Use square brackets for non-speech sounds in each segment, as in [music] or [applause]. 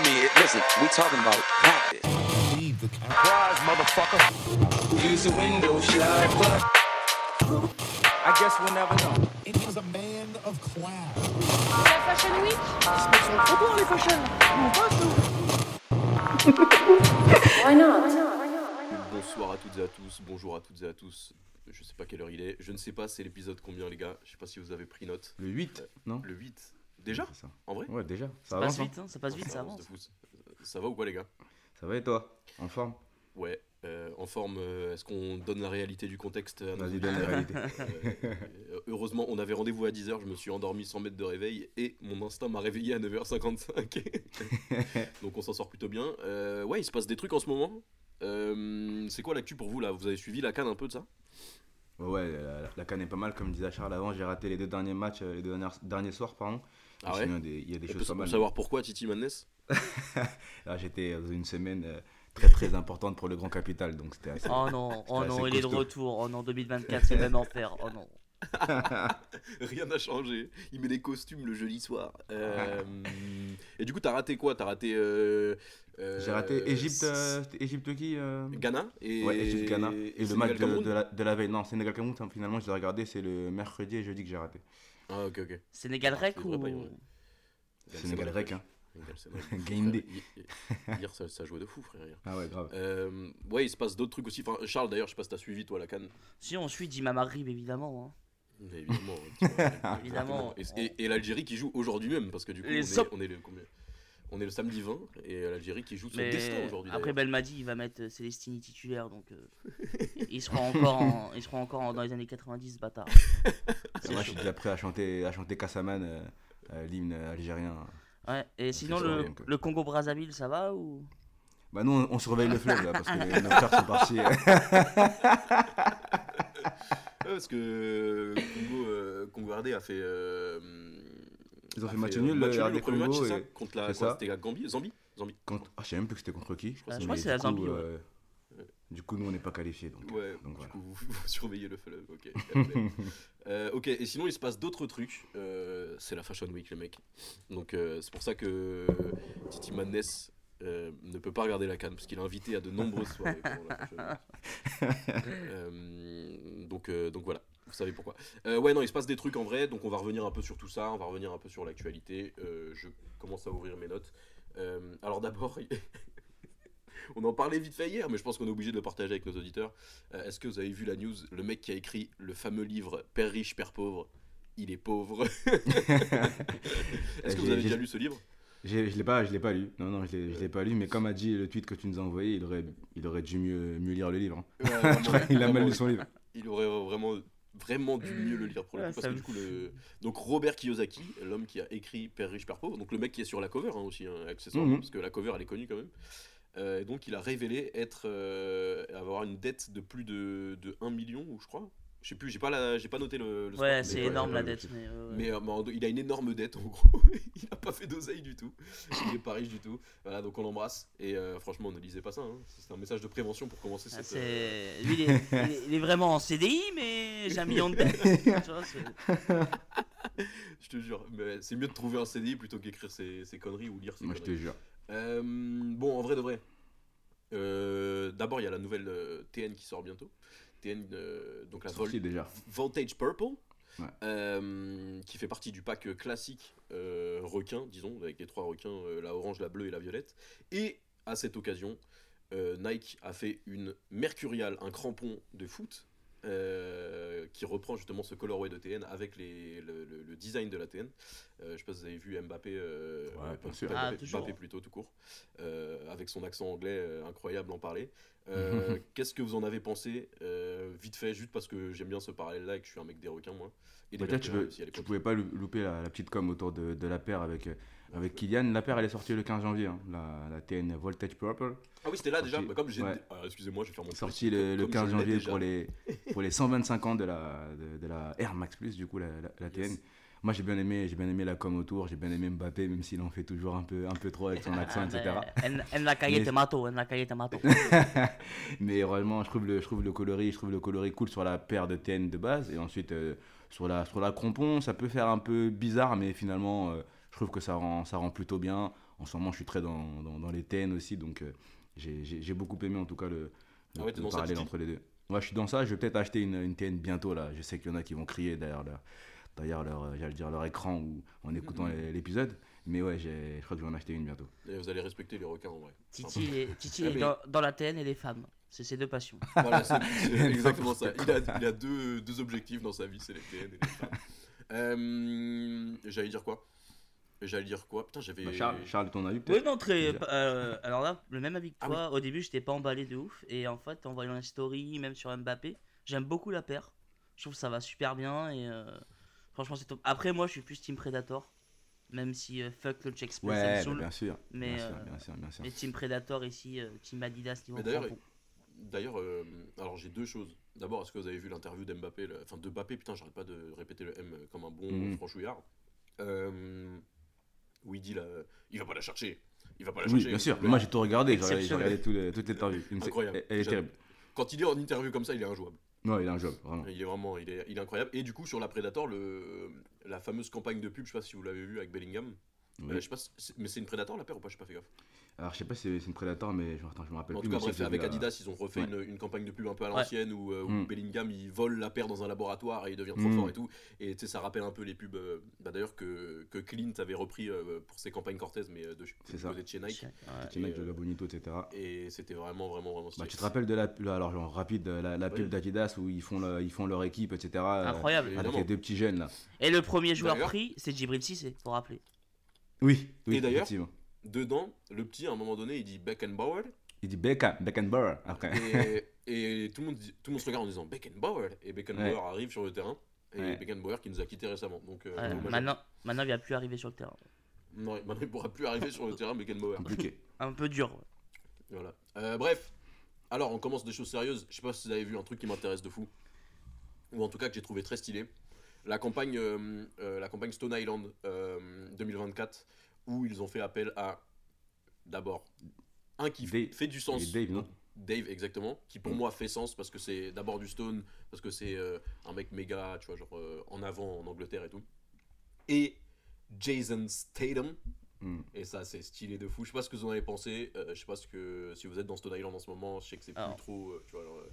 I mean, listen, we talking about practice. Surprise, motherfucker. Use the window shopper. I guess we'll never know. It was a man of class. La Fashion Week? Why not? Bonsoir à toutes et à tous, bonjour à toutes et à tous. Je sais pas quelle heure il est, je ne sais pas c'est l'épisode combien les gars, je sais pas si vous avez pris note. Le 8, non? Le 8 Déjà ça. En vrai Ouais, déjà. Ça, Ça avance, passe hein vite, hein, ça passe vite, ça avance. Ça va ou quoi les gars? Ça va et toi? En forme? Ouais, euh, en forme, euh, est-ce qu'on donne la réalité du contexte à Vas-y, donne la auditeurs réalité. Euh, Heureusement, on avait rendez-vous à 10h, je me suis endormi sans mettre de réveil et mon instinct m'a réveillé à 9h55. [laughs] Donc on s'en sort plutôt bien. Euh, ouais, il se passe des trucs en ce moment. Euh, c'est quoi l'actu pour vous là? Vous avez suivi la canne un peu de ça? Ouais, la, la canne est pas mal, comme disait Charles avant. J'ai raté les deux derniers matchs, euh, les deux derniers, derniers soirs, pardon. Ah ouais sinon, il y a des- choses pas mal. savoir pourquoi Titi Madness [laughs] Là, j'étais dans une semaine euh, très très importante pour le Grand Capital, donc c'était assez. Oh non, oh non, il est de retour. Oh non, 2024, c'est le même enfer. Oh non. [laughs] Rien n'a changé. Il met des costumes le jeudi soir. Euh, et du coup, t'as raté quoi? T'as raté. euh, euh, J'ai raté Égypte, euh, Égypte qui euh Ghana et Ouais, Égypte Ghana. Et, le Sénégal, match de, la, de la veille. Non, Sénégal Cameroun, finalement, je l'ai regardé, c'est le mercredi et jeudi que j'ai raté. Ah, ok, ok. Sénégal Ah, Rec ou. Sénégal Rec, hein. [laughs] Game day. Hier, ça, ça jouait de fou, frère. hier. Ah ouais, grave. Euh, ouais, il se passe d'autres trucs aussi. Enfin, Charles, d'ailleurs, je sais pas si t'as suivi, toi, la canne. Si on suit Dima Marib, évidemment. hein. Mais évidemment. hein, vois, [laughs] Évidemment. Et, et- et l'Algérie qui joue aujourd'hui même, parce que du coup, on Les est, on, est le, combien? On est le samedi 20, et l'Algérie qui joue son Mais destin aujourd'hui. après. Belmadi, il va mettre Célestini titulaire, donc euh, [laughs] il sera encore, en- il sera encore en- dans les années 90, ce bâtard. [laughs] Moi, je suis déjà prêt à chanter, à chanter Kassaman, euh, euh, l'hymne algérien. Ouais. Et sinon, le, donc, euh. le Congo Brazzaville, ça va ou? Bah, nous, on, on surveille le fleuve là, parce que nos frères [laughs] sont partis. Ouais, parce que Congo, euh, Congo a fait. Ils ont fait match nul, match le nul au premier match, ça Contre la. C'était Gambie Zambie Zambie Contre- Ah, je sais même plus que c'était contre qui. Ah, je crois que Mais c'est la du coup, Zambie. euh, Du coup, nous, on n'est pas qualifiés. Donc, Ouais, donc du voilà. coup, vous, vous surveillez le fleuve, ok. [laughs] Euh, ok, et sinon, il se passe d'autres trucs. Euh, c'est la Fashion Week, les mecs. Donc, euh, c'est pour ça que Titi Madness euh, ne peut pas regarder la canne, parce qu'il est invité à de nombreuses soirées. [laughs] Euh, donc, euh, donc voilà, vous savez pourquoi. Ouais, non, il se passe des trucs en vrai, donc on va revenir un peu sur tout ça, on va revenir un peu sur l'actualité. Je commence à ouvrir mes notes. Alors d'abord, [laughs] on en parlait vite fait hier, mais je pense qu'on est obligé de le partager avec nos auditeurs. Est-ce que vous avez vu la news? Le mec qui a écrit le fameux livre Père riche, Père pauvre, il est pauvre. [laughs] Est-ce que vous avez déjà lu ce livre? Je l'ai pas, je l'ai pas lu. Non, non, je l'ai, je l'ai pas lu. Mais comme a dit le tweet que tu nous as envoyé, il aurait, il aurait dû mieux, mieux lire le livre. hein. Ouais, [laughs] vraiment, Il a mal lu son livre. Il aurait vraiment, vraiment dû mieux le lire pour le Ouais, coup. Parce que du coup, le... donc Robert Kiyosaki, l'homme qui a écrit Père riche, Père pauvre, donc le mec qui est sur la cover hein, aussi, hein, accessoirement, Mhm. parce que la cover elle est connue quand même. Euh, et donc il a révélé être euh, avoir une dette de plus de, de 1 million, ou je crois. Je sais plus, j'ai pas, la, j'ai pas noté le. Ouais, c'est énorme ouais, la dette. Mais, euh, ouais. Mais, euh, mais en- il a une énorme dette en gros. [laughs] il a pas fait d'oseille du tout. Il est pas riche du tout. Voilà, donc on l'embrasse. Et euh, franchement, ne lisez pas ça. hein. C'est un message de prévention pour commencer Ah, cette. euh, c'est... Lui, il est, [laughs] il est- il est vraiment en CDI, mais j'ai un million de [laughs] dettes. Je te jure, mais c'est mieux de trouver un CDI plutôt qu'écrire ses, ses conneries ou lire ses Moi, je te conneries. jure. Euh, bon, en vrai de vrai. euh, D'abord, il y a la nouvelle TN qui sort bientôt. Donc la Vol- déjà. Voltage Purple, Ouais. euh, qui fait partie du pack classique euh, requin, disons, avec les trois requins, euh, la orange, la bleue et la violette. Et à cette occasion, Nike a fait une Mercurial, un crampon de foot, euh, qui reprend justement ce colorway de TN avec les, le, le- le design de la TN. Euh, je sais pas si vous avez vu Mbappé, euh, Ouais, pas- bien pas sûr. Mbappé, Ah. Mbappé plutôt tout court, euh, avec son accent anglais euh, incroyable en parler. Euh, [laughs] Qu'est-ce que vous en avez pensé euh, Vite fait, juste parce que j'aime bien ce parallèle-là et que je suis un mec des requins, moi. Et des Peut-être tu, veux- tu pouvais pas lou- louper la, la petite com autour de, de la paire avec, euh, avec Kylian. La paire, elle est sortie le 15 janvier. hein, la, la TN Voltage Purple. Ah oui, c'était là déjà. sorti- Bah, comme j'ai. ouais. Ah, Excusez-moi, je vais faire mon Sortie petit- le, le comme 15 je l'ai janvier pour les, pour les 125 ans de la, de, de la Air Max Plus, du coup, la, la, la TN. Yes. Moi, j'ai bien aimé, j'ai bien aimé la com autour, j'ai bien aimé Mbappé, même s'il en fait toujours un peu, un peu trop avec son accent, Ah, etc. mais En, la te mato, en la te mato. [laughs] Mais vraiment, je trouve le, je trouve le coloris, je trouve le coloris cool sur la paire de TN de base. Et ensuite, euh, sur la, sur la crampon, ça peut faire un peu bizarre, mais finalement, euh, je trouve que ça rend, ça rend plutôt bien. en ce moment, je suis très dans, dans, dans les TN aussi, donc euh, j'ai- beaucoup aimé en tout cas le, le- Ah ouais, t'es le dans ça, parallèle entre les deux. Ouais, je suis dans ça. Je vais peut-être acheter une, une TN bientôt là. Je sais qu'il y en a qui vont crier derrière leur, derrière leur, euh, j'allais dire leur écran ou en écoutant Mhm. les- l'épisode. Mais ouais, je crois que je vais en acheter une bientôt. Et vous allez respecter les requins en vrai. Titi, est, Titi Ah, est mais- dans, dans la TN et les femmes. C'est ses deux passions. [laughs] Voilà, c'est c'est [laughs] exactement ça. Il a, il a deux, deux objectifs dans sa vie, c'est les TN et les femmes. [laughs] Euh, J'allais dire quoi? J'allais dire quoi? Putain, j'avais. Bah, Charles, Charles, ton avis Oui, peut-être non, très. Déjà. euh, alors là, le même avis que Ah toi. Au début, j'étais pas emballé de ouf. Et en fait, en voyant les stories, même sur Mbappé, j'aime beaucoup la paire. Je trouve que ça va super bien. Et euh, franchement, c'est top. Après, moi, je suis plus Team Predator. Même si euh, fuck le check space, ça me Ouais, bah, saoule. bien sûr. mais, bien, sûr euh, bien sûr, bien sûr. Mais Team Predator ici, euh, Team Adidas niveau Mais d'ailleurs. D'ailleurs, euh, alors j'ai deux choses. D'abord, est-ce que vous avez vu l'interview d'Mbappé Enfin, de Mbappé, putain, j'arrête pas de répéter le M comme un bon Mhm. franchouillard. Euh, où il dit là, il va pas la chercher. Il va pas la Oui, chercher. bien s'il sûr. plaît. Moi, j'ai tout regardé. J'ai regardé tout les- toutes les interviews. Une- Incroyable. Elle, elle est terrible. Quand il est en interview comme ça, il est injouable. Non, il un job, vraiment. Il est vraiment, il est, il est incroyable. Et du coup, sur la Predator, le, la fameuse campagne de pub, je sais pas si vous l'avez vu avec Bellingham. Oui. Euh, je sais pas, mais c'est une Predator la paire ou pas? Je sais pas fait gaffe. Alors, je sais pas si c'est une Predator, mais je, attends, je me rappelle En plus. tout cas, bref, avec Adidas, ils ont refait Ouais. une, une campagne de pub un peu à Ouais. l'ancienne où, euh, où Mm. Bellingham il vole la paire dans un laboratoire et il devient trop Mm. fort et tout. Et tu sais, ça rappelle un peu les pubs euh, bah, d'ailleurs que, que Clint avait repris euh, pour ses campagnes Cortez, mais euh, de, de chez Nike. De euh, la Bonito, etc. Et c'était vraiment, vraiment, vraiment stylé. Bah, tu te rappelles de la, la- alors genre rapide, la, la pub Oui. d'Adidas où ils font, le- ils font leur équipe, etc. euh, Incroyable. Avec Évidemment. les deux petits jeunes là. Et le premier joueur pris, c'est Djibril Cissé, pour rappeler. Oui, oui, Et d'ailleurs- effectivement. Dedans, le petit, à un moment donné, il dit Beckenbauer. Il dit Beckham, Beckenbauer après. et, et tout, le monde, dit- tout le monde se regarde en disant Beckenbauer. Et Beckenbauer arrive sur le terrain. Et Ouais. Beckenbauer qui nous a quittés récemment. Donc, euh, Ouais, maintenant, maintenant, il va plus arriver sur le terrain. Non, maintenant, il pourra plus arriver sur le terrain, Beckenbauer. Compliqué. [laughs] Un peu dur. ouais. Voilà. Euh, bref, alors on commence des choses sérieuses. Je sais pas si vous avez vu un truc qui m'intéresse de fou, ou en tout cas que j'ai trouvé très stylé. La campagne, euh, euh, la campagne Stone Island euh, 2024, où ils ont fait appel à d'abord un qui Dave. fait du sens. Dave, non Dave, exactement, qui pour moi fait sens parce que c'est d'abord du Stone, parce que c'est euh, un mec méga, tu vois, genre euh, en avant en Angleterre et tout. Et Jason Statham, Hmm. et ça, c'est stylé de fou. Je sais pas ce que vous en avez pensé. euh, je sais pas ce que si vous êtes dans Stone Island en ce moment. Je sais que c'est plus trop. euh, tu vois, genre, euh,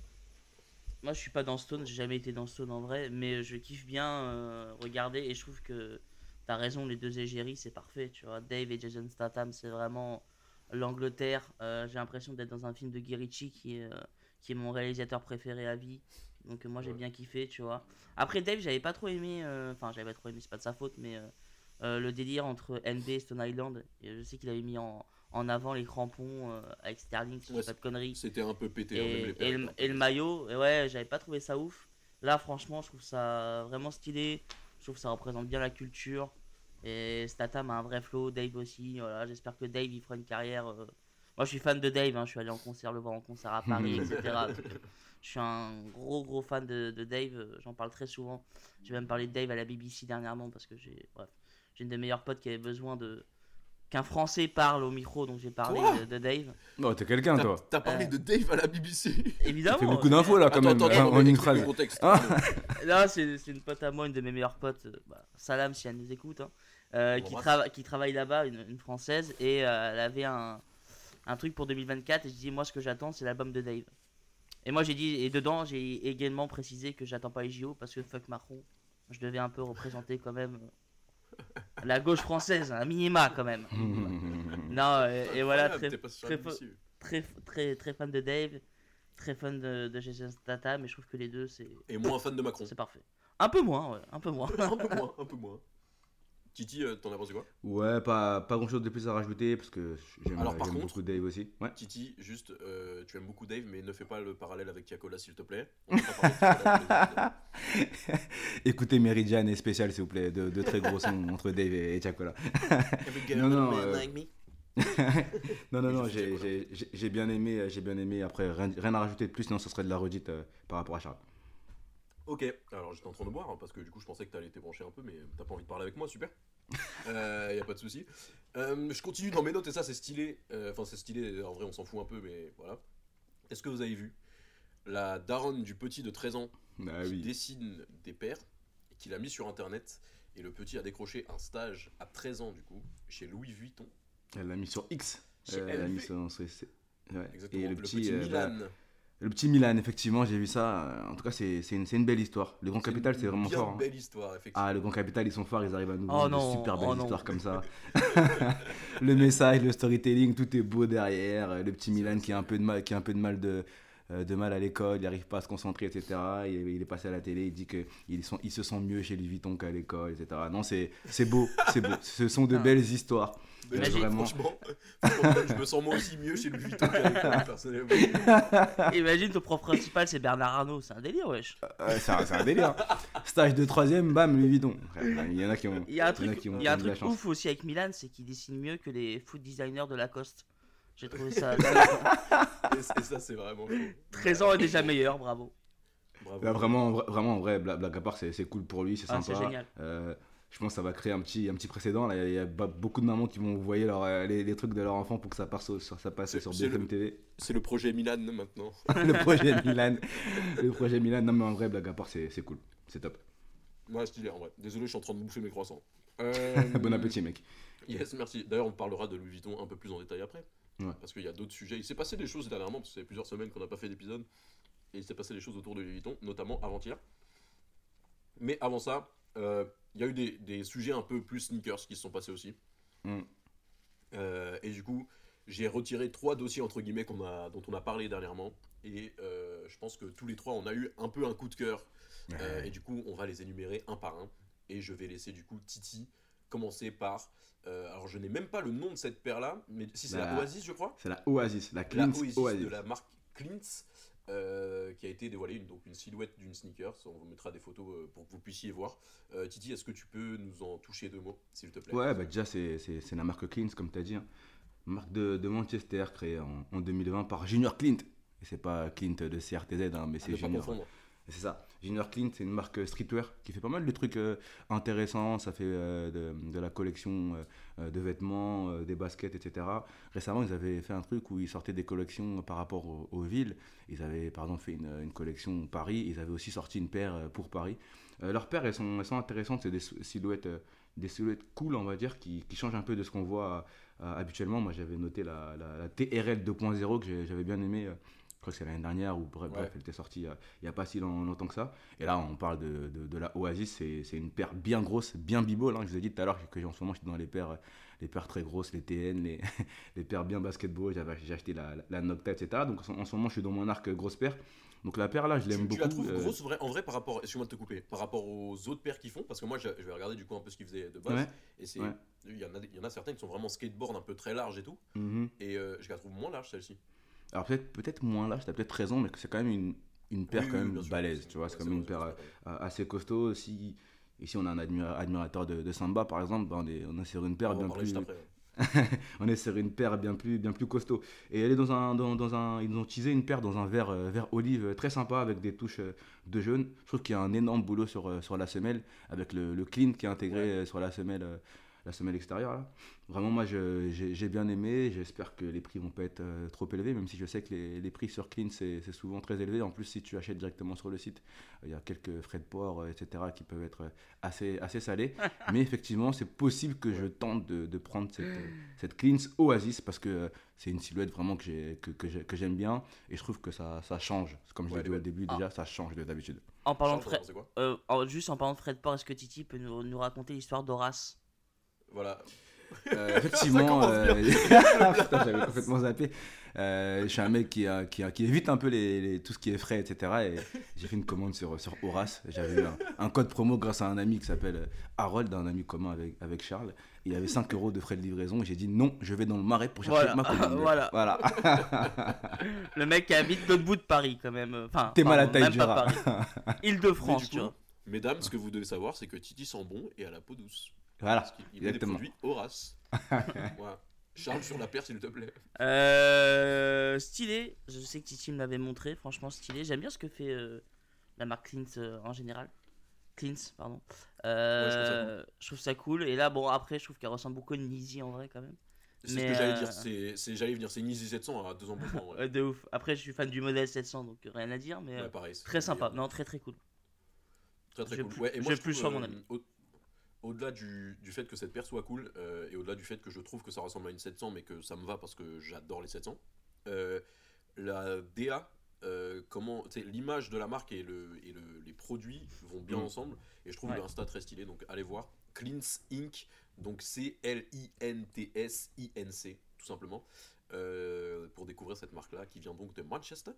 Moi, je suis pas dans Stone, j'ai jamais été dans Stone en vrai, mais je kiffe bien euh, regarder et je trouve que t'as raison, les deux égéries, c'est parfait. Tu vois, Dave et Jason Statham, c'est vraiment l'Angleterre. Euh, j'ai l'impression d'être dans un film de Guy Ritchie qui est, euh, qui est mon réalisateur préféré à vie. Donc, euh, moi, j'ai Ouais. bien kiffé, tu vois. Après, Dave, j'avais pas trop aimé, enfin, j'avais pas trop aimé, c'est pas de sa faute, mais le délire entre NB et Stone Island. Et je sais qu'il avait mis en, en avant les crampons avec Sterling, si Ouais, pas de conneries. C'était un peu pété. hein, Et, les et le, et le maillot, et ouais, j'avais pas trouvé ça ouf. Là, franchement, je trouve ça vraiment stylé. Je trouve que ça représente bien la culture. Et Statham a un vrai flow, Dave aussi. Voilà, j'espère que Dave il fera une carrière. euh, Moi, je suis fan de Dave. hein, je suis allé en concert le voir en concert à Paris, [laughs] etc. Je suis un gros gros fan de, de Dave. euh, J'en parle très souvent. J'ai même parlé de Dave à la BBC dernièrement parce que j'ai bref, j'ai une de mes meilleures potes qui avait besoin de qu'un Français parle au micro, donc j'ai parlé de, de Dave. Non, t'es quelqu'un T'as- toi. T'as parlé Euh. de Dave à la BBC. Évidemment. Tu fais beaucoup d'infos là quand Attends, même, attends, hein, attends, en une phrase. le contexte. Ah. Là, c'est une pote à moi, une de mes meilleures potes. bah, Salam, si elle nous écoute, hein, euh, qui, trava- qui travaille là-bas, une, une française, et euh, elle avait un, un truc pour 2024. Et je dis, moi, ce que j'attends, c'est l'album de Dave. Et moi, j'ai dit, et dedans, j'ai également précisé que j'attends pas les JO parce que fuck Macron. Je devais un peu représenter quand même euh, la gauche française, un minima quand même. [laughs] non, et, et voilà, très, très, très fan de Dave, très fan de, de Jason Statham, mais je trouve que les deux, c'est Et moins fan de Macron. c'est parfait. Un peu moins, ouais, un peu moins. [laughs] un peu moins, un peu moins. Titi, euh, t'en as pensé quoi? Ouais, pas, pas grand chose de plus à rajouter parce que j'aime beaucoup Dave aussi. Ouais. Titi, juste, euh, tu aimes beaucoup Dave, mais ne fais pas le parallèle avec Tiakola, s'il te plaît. On pas Tiakola [laughs] Écoutez Meridian et Spécial s'il vous plaît, de, de très gros sons entre Dave et, [laughs] girl Non, non, euh. [laughs] Non, non, non, j'ai- j'ai- j'ai bien aimé, euh, j'ai bien aimé. Après, rien, rien à rajouter de plus, sinon ce serait de la redite euh, par rapport à Charles. Ok, alors j'étais en train de boire, hein, parce que du coup je pensais que t'allais t'ébrancher un peu, mais t'as pas envie de parler avec moi, super. [laughs] Euh, y a pas de souci. Euh, je continue dans mes notes et ça c'est stylé. Euh, Enfin c'est stylé, en vrai on s'en fout un peu, mais voilà. Est-ce que vous avez vu la daronne du petit de 13 ans Ah qui oui. dessine des pères et qui l'a mis sur internet et le petit a décroché un stage à 13 ans du coup chez Louis Vuitton Elle l'a mis sur X. Chez elle l'a mis sur, ouais. Exactement. Et le petit, euh, Milan. bah, le petit Milan, effectivement, j'ai vu ça. Euh, En tout cas, c'est c'est une, c'est une belle histoire. Le Grand C'est Capital, une c'est vraiment bien fort. hein. belle histoire, effectivement. Ah, le Grand Capital, ils sont forts, ils arrivent à nous Oh non, de super belles oh non. histoires comme ça. [laughs] [laughs] le message, le storytelling, tout est beau derrière. Le petit Milan qui a un peu de mal, qui a un peu de mal de euh, de mal à l'école, il n'arrive pas à se concentrer, etc. Il, est- il est passé à la télé, il dit qu'il il se sent mieux chez Louis Vuitton qu'à l'école, etc. Non, c'est c'est beau, c'est beau. Ce sont de Ah. belles histoires. Mais Imagine- vraiment. Franchement, je me sens moi aussi mieux chez Louis Vuitton l'école, personnellement. [laughs] Imagine ton prof principal, c'est Bernard Arnault. C'est un délire, wesh. Euh, c'est un, un délire. Stage de troisième, bam, Louis Vuitton. Il y en a qui ont. Il y a un il y en truc, il y a un truc ouf aussi avec Milan, c'est qu'il dessine mieux que les food designers de Lacoste. J'ai trouvé ça. [laughs] Et, et ça, c'est vraiment faux. 13 ans est déjà meilleur, bravo. Bravo. Là, vraiment, vra- vraiment, en vrai, bla- blague à part, c'est c'est cool pour lui, c'est Ah, sympa. c'est génial. Euh, je pense que ça va créer un petit, un petit précédent. Là, il y a- beaucoup de mamans qui vont envoyer euh, les, les trucs de leur enfant pour que ça passe, au- sur, ça passe sur BFM TV. C'est le projet Milan maintenant. [laughs] le projet Milan. Le projet Milan. Non, mais en vrai, blague à part, c'est cool. C'est top. Ouais, stylé en vrai. Désolé, je suis en train de bouffer mes croissants. [laughs] Euh, Bon appétit, mec. Yes, merci. D'ailleurs, on parlera de Louis Vuitton un peu plus en détail après. Ouais. Parce qu'il y a d'autres sujets. Il s'est passé des choses dernièrement, parce que ça fait plusieurs semaines qu'on n'a pas fait d'épisode. Et il s'est passé des choses autour de Louis Vuitton, notamment avant-hier. Mais avant ça, euh, il y a eu des, des sujets un peu plus sneakers qui se sont passés aussi. Mm. Euh, et du coup, j'ai retiré trois dossiers entre guillemets a, dont on a parlé dernièrement. Et euh, je pense que tous les trois, on a eu un peu un coup de cœur. Euh, et du coup, on va les énumérer un par un. Et je vais laisser du coup Titi commencer par. alors, je n'ai même pas le nom de cette paire-là, mais si c'est la La- Oasis, je crois. C'est la Oasis, la La Clean Oasis, Oasis. de la marque Clint's, euh, qui a été dévoilée, une, donc une silhouette d'une sneakers. On vous mettra des photos euh, pour que vous puissiez voir. Euh, Titi, est-ce que tu peux nous en toucher deux mots, s'il te plaît? Ouais, bah déjà, c'est c'est- c'est la marque Clint, comme tu as dit. hein. Marque de, de Manchester, créée en, en 2020 par Junior Clint. Et c'est pas Clint de CRTZ, hein, mais c'est pas Junior. C'est ça. Junior Clint, c'est une marque streetwear qui fait pas mal de trucs euh, intéressants. Ça fait euh, de, la collection euh, de vêtements, des baskets, etc. Récemment, ils avaient fait un truc où ils sortaient des collections par rapport aux, villes. Ils avaient, par fait une, collection Paris. Ils avaient aussi sorti une paire pour Paris. Leurs paires, elles sont, elles sont intéressantes. C'est des silhouettes, des silhouettes cool, on va dire, qui, changent un peu de ce qu'on voit habituellement. Moi, j'avais noté la, la- TRL 2.0 que j'avais bien aimé. Je crois que c'est l'année dernière ou bref, Ouais. bref, elle était sortie euh, il n'y a pas si long- longtemps que ça. Et là, on parle de, de, de la Oasis, c'est une paire bien grosse, bien bibole. hein. Je vous ai dit tout à l'heure que en ce moment, je suis dans les paires, euh, les paires très grosses, les TN, les, [laughs] les paires bien basketball. J'ai acheté la, la, la Nocta, etc. Donc en ce- en ce moment, je suis dans mon arc euh, grosse paire. Donc la paire là, je l'aime beaucoup. tu la trouves euh, grosse vrai- en vrai par rapport, excuse-moi de te couper, par rapport aux autres paires qu'ils font? Parce que moi, je, je vais regarder du coup un peu ce qu'ils faisaient de base. Ouais. Et c'est, Ouais. il y, en a, il y en a certaines qui sont vraiment skateboard un peu très larges et tout. mhm. Et euh, je la trouve moins large celle-ci. Alors peut-être peut-être moins large, tu as peut-être raison, mais c'est quand même une, une paire Oui, quand oui, même sûr. balèze, tu vois. C'est quand même une paire euh, assez costaud. Si, ici on a un admira- admirateur de, de Samba par exemple, ben, on, est, on est sur une paire On bien plus. [laughs] on est sur une paire bien plus, bien plus costaud. Et elle est dans un, dans, dans un, ils ont utilisé une paire dans un vert, euh, vert olive euh, très sympa avec des touches euh, de jaune. Je trouve qu'il y a un énorme boulot sur, euh, sur la semelle avec le, le clean qui est intégré Ouais. sur la semelle, la semelle extérieure. Là. Vraiment, moi j'ai bien aimé. J'espère que les prix vont pas être euh, trop élevés, même si je sais que les, les prix sur clean c'est c'est souvent très élevé. En plus, si tu achètes directement sur le site, il y a quelques frais de port, euh, etc., qui peuvent être euh, assez, assez salés. [laughs] Mais effectivement, c'est possible que je tente de, de prendre cette, euh, cette Cleans Oasis parce que euh, c'est une silhouette vraiment que j'ai- que, que j'aime bien et je trouve que ça, ça change. Comme je Ouais, l'ai dit au début, Ah. déjà, ça change de d'habitude. En parlant de euh, juste en parlant de Fred Port, est-ce que Titi peut nous, nous raconter l'histoire d'Horace? Voilà. [laughs] Euh, effectivement, euh, [laughs] Putain, j'avais complètement zappé. Euh, je suis un mec qui, a- qui, a- qui évite un peu les, les- tout ce qui est frais, etc. Et j'ai fait une commande sur, sur Horace. J'avais eu un, un code promo grâce à un ami qui s'appelle Harold, un ami commun avec, avec Charles. Il y avait 5 euros de frais de livraison. J'ai dit non, je vais dans le marais pour chercher Voilà. ma commande. [laughs] Voilà. voilà. Le mec qui habite l'autre bout de Paris quand même. Enfin, T'es mal à taille du Île-de-France, tu vois. mesdames, ce que vous devez savoir, c'est que Titi sent bon et a la peau douce. Voilà. Parce il met des exactement. produits Horace. [laughs] voilà. Charles sur la paire, s'il te plaît. Euh, stylé, je sais que Titi me l'avait montré, franchement stylé. J'aime bien ce que fait euh, la marque Clint euh, en général. Clint, pardon. Euh, Ouais, je trouve ça je trouve ça cool. Et là, bon, après, je trouve qu'elle ressemble beaucoup à une Yeezy en vrai quand même. C'est ce que j'allais dire. C'est, j'allais venir. C'est une Easy 700 à 2 ans plus. [laughs] Ouais. De ouf. Après, je suis fan du modèle 700, donc rien à dire, mais Ouais, pareil. c'est très sympa. Non, très très cool. Très très cool. plus- Ouais, et moi, j'ai je plus trouve, sur mon ami. au- au-delà du, du fait que cette paire soit cool, euh, et au-delà du fait que je trouve que ça ressemble à une 700, mais que ça me va parce que j'adore les 700, euh, la DA, euh, comment, l'image de la marque et, le, et le- les produits vont bien Mm. ensemble, et je trouve Ouais. le Insta très stylé, donc allez voir. Cleans Inc., donc C-L-I-N-T-S-I-N-C, tout simplement, pour découvrir cette marque-là qui vient donc de Manchester.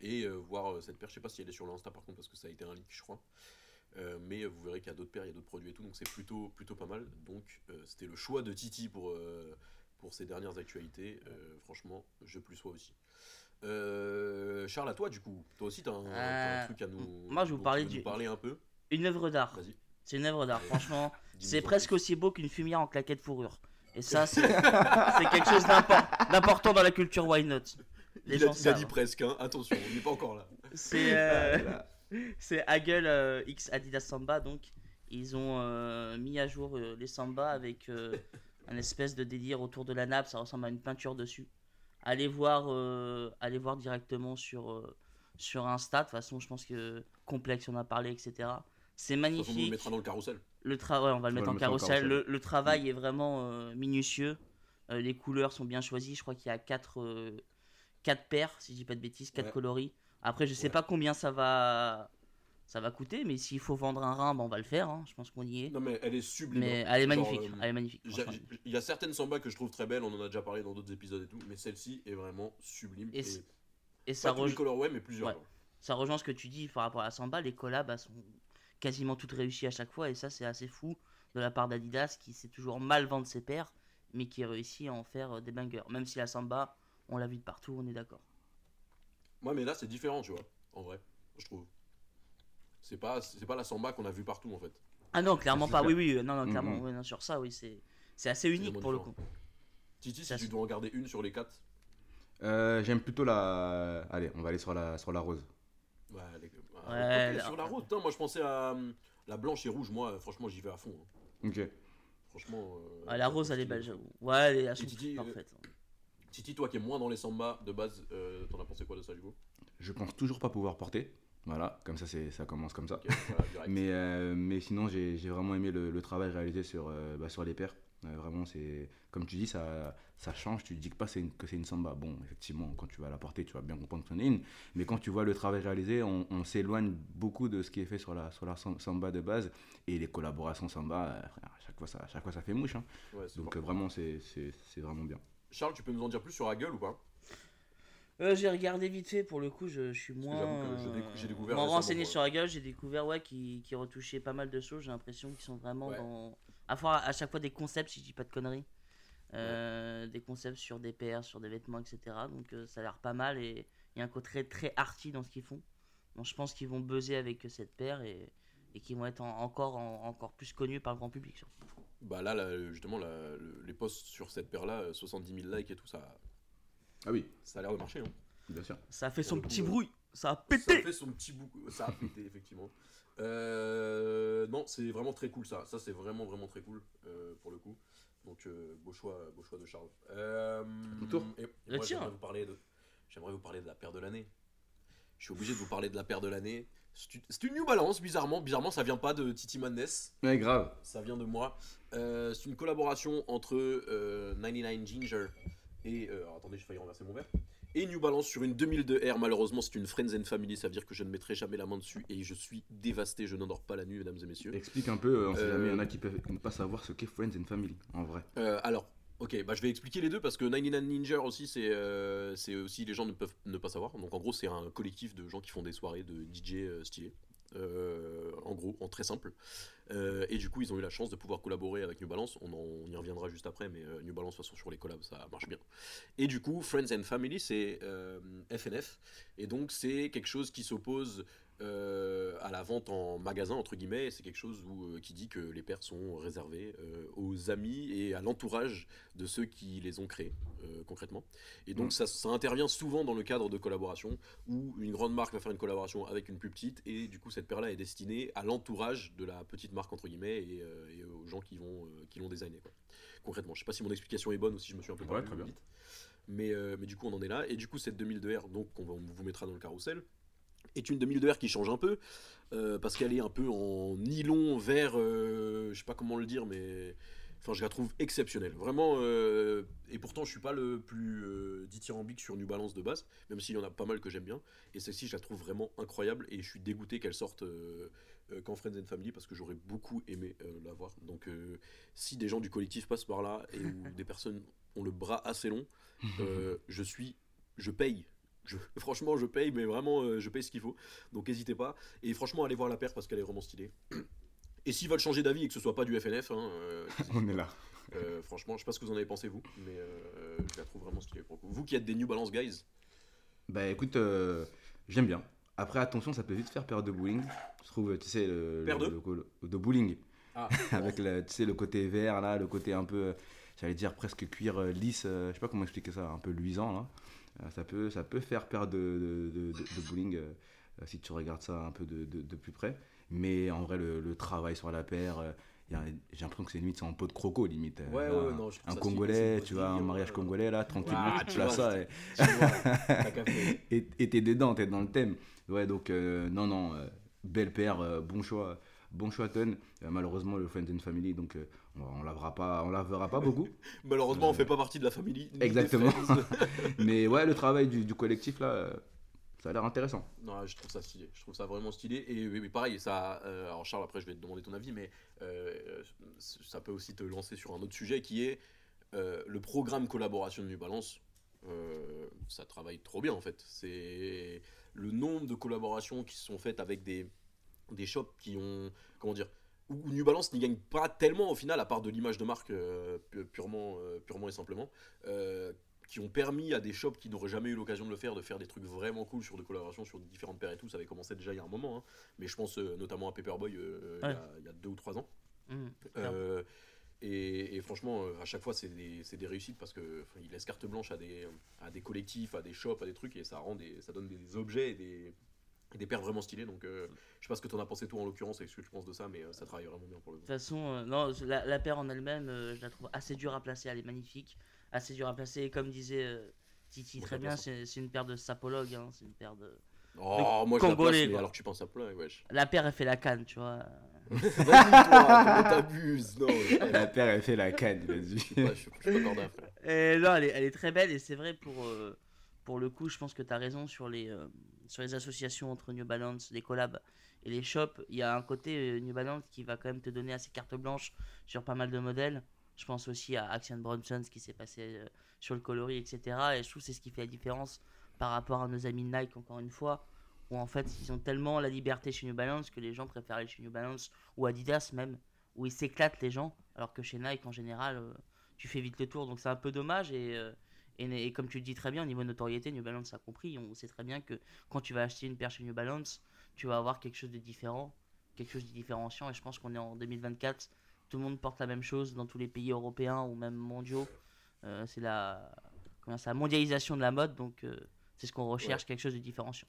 Et voir cette paire, je sais pas si elle est sur l'Insta par contre, parce que ça a été un leak, je crois. Euh, mais vous verrez qu'il y a d'autres paires, il y a d'autres produits et tout, donc c'est plutôt, plutôt pas mal. Donc euh, c'était le choix de Titi pour, euh, pour ces dernières actualités. Franchement, je plus sois aussi. Charles, à toi du coup, toi aussi t'as un, t'as un truc à nous, moi, je vous parlais du- parler un peu. Une œuvre d'art. Vas-y. C'est une œuvre d'art, franchement. [laughs] C'est presque aussi beau qu'une fumière en claquette fourrure. Et ça, [laughs] c'est quelque chose d'impor- d'important dans la culture Why Not. Les Il a, il a dit presque, hein. attention, on n'est pas encore là. C'est euh, c'est Hagel euh, X Adidas Samba, donc ils ont euh, mis à jour euh, les Samba avec un espèce de délire autour de la nappe, ça ressemble à une peinture dessus. Allez voir, allez voir directement sur, sur Insta, de toute façon je pense que Complexe on a parlé, etc. C'est façon, on le magnifique. mettra dans le carrousel. Le travail, on va le mettre va en le mettre en carrousel. Le, le travail est vraiment minutieux. Les couleurs sont bien choisies. Je crois qu'il y a 4 quatre paires, si je dis pas de bêtises, 4 Ouais. coloris. Après, je sais Ouais. pas combien ça va ça va coûter, mais s'il faut vendre un rein, ben, on va le faire. hein. Je pense qu'on y est. Non mais elle est sublime. mais hein. elle est Genre, magnifique. euh, elle est magnifique. Il y a certaines sambas que je trouve très belles, on en a déjà parlé dans d'autres épisodes et tout, mais celle-ci est vraiment sublime. Et ça, tous les rejo- colorways, mais plusieurs. Ouais. genre. ça rejoint ce que tu dis par rapport à la Samba. Les collabs sont quasiment toutes réussies à chaque fois, et ça, c'est assez fou de la part d'Adidas qui sait toujours mal vendre ses paires, mais qui réussit à en faire euh, des bangers. Même si la Samba, on l'a vu de partout, on est d'accord. Ouais, mais là c'est différent, tu vois, en vrai, je trouve. C'est pas, c'est pas la samba qu'on a vue partout en fait. Ah non, clairement pas. Oui, oui, euh, non, non, clairement. Oui, non, sur ça, oui, c'est c'est assez unique pour le coup. Titi, si tu dois en garder une sur les quatre, Euh, J'aime plutôt la. Allez, on va aller sur la, sur la rose. ouais, les- ah, Ouais, sur la route, hein, moi je pensais à hum, la blanche et rouge, moi franchement j'y vais à fond. hein. Ok. Franchement. euh, Ah, la rose, elle est belle, j'avoue. Ouais, elle est toutes euh, parfaites. Titi, toi qui es moins dans les sambas de base, euh, t'en as pensé quoi de ça du coup? Je pense toujours pas pouvoir porter. Voilà, comme ça, ça commence comme ça. Voilà. [laughs] Mais, euh, mais sinon, j'ai vraiment aimé le, le travail réalisé sur, euh, bah, sur les paires. Euh, vraiment, c'est comme tu dis, ça, ça change. Tu dis que pas une- que c'est une samba. Bon, effectivement, quand tu vas la porter, tu vas bien comprendre que c'en est une. Mais quand tu vois le travail réalisé, on, on s'éloigne beaucoup de ce qui est fait sur la, sur la sam- samba de base. Et les collaborations samba, à chaque fois, ça, à chaque fois, ça fait mouche. hein. Ouais, Donc, vraiment, c'est vraiment bien. Charles, tu peux nous en dire plus sur la gueule ou pas Euh, j'ai regardé vite fait pour le coup, je, je suis moins. j'ai découvert moins récemment, renseigné sur la gueule, j'ai découvert ouais, qui, qui retouchait pas mal de choses. J'ai l'impression qu'ils sont vraiment Ouais. dans. À, fois, à chaque fois des concepts, si je dis pas de conneries. Euh, Des concepts sur des paires, sur des vêtements, etc. Donc euh, ça a l'air pas mal et il y a un côté très, très arty dans ce qu'ils font. Donc je pense qu'ils vont buzzer avec cette paire et, et qu'ils vont être en- encore, en- encore plus connus par le grand public. surtout. Bah là, là, justement, les posts sur cette paire-là, euh, 70 000 likes et tout, ça, Ah oui, ça a l'air de marcher. Hein. bien sûr. Ça a fait son coup, petit bruit, ça a Ça pété fait son petit bout, ça a pété [laughs] effectivement. Euh, non, c'est vraiment très cool ça. Ça c'est vraiment vraiment très cool euh, pour le coup. Donc euh, beau choix, beau choix de Charles. Euh, Ton tour. et- et moi, j'aimerais vous parler de, j'aimerais vous parler de la paire de l'année. Je suis obligé de vous parler de la paire de l'année. C'est une- New Balance, bizarrement. Bizarrement, ça vient pas de Titi Madness. Ouais, grave. Ça vient de moi. Euh, c'est une collaboration entre euh, 99 Ginger et. euh, attendez, j'ai failli renverser mon verre. Et New Balance sur une 2002 R. Malheureusement, c'est une Friends and Family. Ça veut dire que je ne mettrai jamais la main dessus et je suis dévasté. Je n'endors pas la nuit, mesdames et messieurs. Explique un peu, euh, on sait Euh, jamais, il y en a qui peuvent ne pas savoir ce qu'est Friends and Family, en vrai. Euh, alors, ok, bah, je vais expliquer les deux parce que 99 Ninja aussi, c'est euh, aussi les gens ne peuvent ne pas savoir. Donc en gros, c'est un collectif de gens qui font des soirées de DJ euh, stylés. Euh, en gros, en très simple. Euh, et du coup, ils ont eu la chance de pouvoir collaborer avec New Balance. On, on y reviendra juste après, mais euh, New Balance, de toute façon, sur les collabs, ça marche bien. Et du coup, Friends and Family, c'est FNF. Et donc, c'est quelque chose qui s'oppose euh, à la vente en magasin, entre guillemets. C'est quelque chose où, euh, qui dit que les paires sont réservées euh, aux amis et à l'entourage de ceux qui les ont créés, concrètement. Et donc, Mm. ça, ça intervient souvent dans le cadre de collaboration où une grande marque va faire une collaboration avec une plus petite. Et du coup, cette paire-là est destinée à l'entourage de la petite marque, entre guillemets, et, et aux gens qui vont euh, qui l'ont designé. Quoi. Concrètement, je sais pas si mon explication est bonne ou si je me suis un peu Ouais, très bien. vite. Mais, mais du coup, on en est là. Et du coup, cette 2002R, donc, on, va- on vous mettra dans le carrousel. Est une demi d'air qui change un peu euh, parce qu'elle est un peu en nylon vert, euh, je sais pas comment le dire, mais enfin je la trouve exceptionnelle. Vraiment, euh, et pourtant je suis pas le plus euh, dithyrambique sur New Balance de base, même s'il y en a pas mal que j'aime bien. Et celle-ci, je la trouve vraiment incroyable et je suis dégoûté qu'elle sorte qu'en Friends and Family parce que j'aurais beaucoup aimé la voir. Donc si des gens du collectif passent par là et où [laughs] des personnes ont le bras assez long, je suis, je paye. Je- franchement, je paye, mais vraiment, euh, je paye ce qu'il faut. Donc n'hésitez pas. Et franchement, allez voir la paire parce qu'elle est vraiment stylée. Et s'ils veulent changer d'avis et que ce soit pas du FNF, hein, euh, On est là. euh, franchement, je sais pas ce que vous en avez pensé vous, mais je la trouve vraiment stylée pour. Vous qui êtes des New Balance guys, Bah écoute, j'aime bien. Après, attention, ça peut vite faire peur de bowling. Je trouve, tu sais, le, Paire de le- de bowling. Ah, [laughs] Avec le, tu sais, le côté vert, là, le côté un peu, j'allais dire presque cuir lisse, je sais pas comment expliquer ça, un peu luisant, là. Euh, ça, peut, ça peut faire peur de, de, de- de- de bowling euh, euh, si tu regardes ça un peu de, plus près. Mais en vrai, le, le travail sur la paire, j'ai l'impression que c'est limite en peau de croco, limite. Ouais, là, ouais, non, je trouve un ça Congolais, tu vois, un mariage ouais. congolais, là, tranquillement, Ah, tu tu vois, ça. et- tu vois, [laughs] t'es dedans, t'es dans le thème. Ouais, donc euh, non, non, euh, belle paire, euh, bon choix, bon choix Ton. Malheureusement, le Friends and Family, donc on, lavera pas, on lavera pas beaucoup. [laughs] Malheureusement, on fait pas partie de la famille. Exactement. [laughs] Mais ouais, le travail du, du collectif là, euh, ça a l'air intéressant. Non, je trouve ça stylé. Je trouve ça vraiment stylé. Et pareil, ça. euh, alors Charles, après, je vais te demander ton avis, mais euh, ça peut aussi te lancer sur un autre sujet qui est euh, le programme collaboration de New Balance. euh, ça travaille trop bien en fait. C'est le nombre de collaborations qui sont faites avec des, des shops qui ont. Comment dire où New Balance n'y gagne pas tellement au final, à part de l'image de marque euh, pu- purement, euh, purement et simplement, euh, qui ont permis à des shops qui n'auraient jamais eu l'occasion de le faire, de faire des trucs vraiment cool sur des collaborations, sur différentes paires et tout. Ça avait commencé déjà il y a un moment, hein. mais je pense notamment à Paperboy il y a- il y, a deux ou trois ans. Euh, et, et franchement, à chaque fois, c'est des, des réussites parce que enfin, ils laissent carte blanche à des, à des collectifs, à des shops, à des trucs, et ça rend des, ça donne des objets et des, des paires vraiment stylées. Donc, euh, je sais pas ce que t'en as pensé toi en l'occurrence et ce que tu penses de ça, mais euh, ça travaille vraiment bien pour le coup. De toute façon, euh, non, la, la paire en elle-même, euh, je la trouve assez dure à placer. Elle est magnifique, assez dure à placer. Et comme disait euh, Titi Bon, très bien, c'est c'est une paire de sapologues. hein, c'est une paire de. Oh, moi je la Congolais, place, mais quoi. alors tu penses à plein, wesh. La paire, elle fait la canne, tu vois. [laughs] T'abuses Non, [laughs] La paire, elle fait la canne, vas-y. suis pas, je suis- je suis pas. Et non, elle est, elle est très belle et c'est vrai pour, euh, pour le coup, je pense que tu as raison sur les, euh, sur les associations entre New Balance, les collabs et les shops. Il y a un côté euh, New Balance qui va quand même te donner assez carte blanche sur pas mal de modèles. Je pense aussi à Action Bronson, ce qui s'est passé euh, sur le coloris, etc. Et je trouve c'est ce qui fait la différence par rapport à nos amis Nike, encore une fois, où en fait ils ont tellement la liberté chez New Balance que les gens préfèrent aller chez New Balance ou Adidas même, où ils s'éclatent les gens, alors que chez Nike en général, euh, tu fais vite le tour. Donc c'est un peu dommage et, et, et comme tu le dis très bien, au niveau notoriété, New Balance a compris. On sait très bien que quand tu vas acheter une paire chez New Balance, tu vas avoir quelque chose de différent, quelque chose de différenciant. Et je pense qu'on est en 2024, tout le monde porte la même chose dans tous les pays européens ou même mondiaux. Euh, c'est la, comment la mondialisation de la mode, donc euh, c'est ce qu'on recherche, quelque chose de différenciant.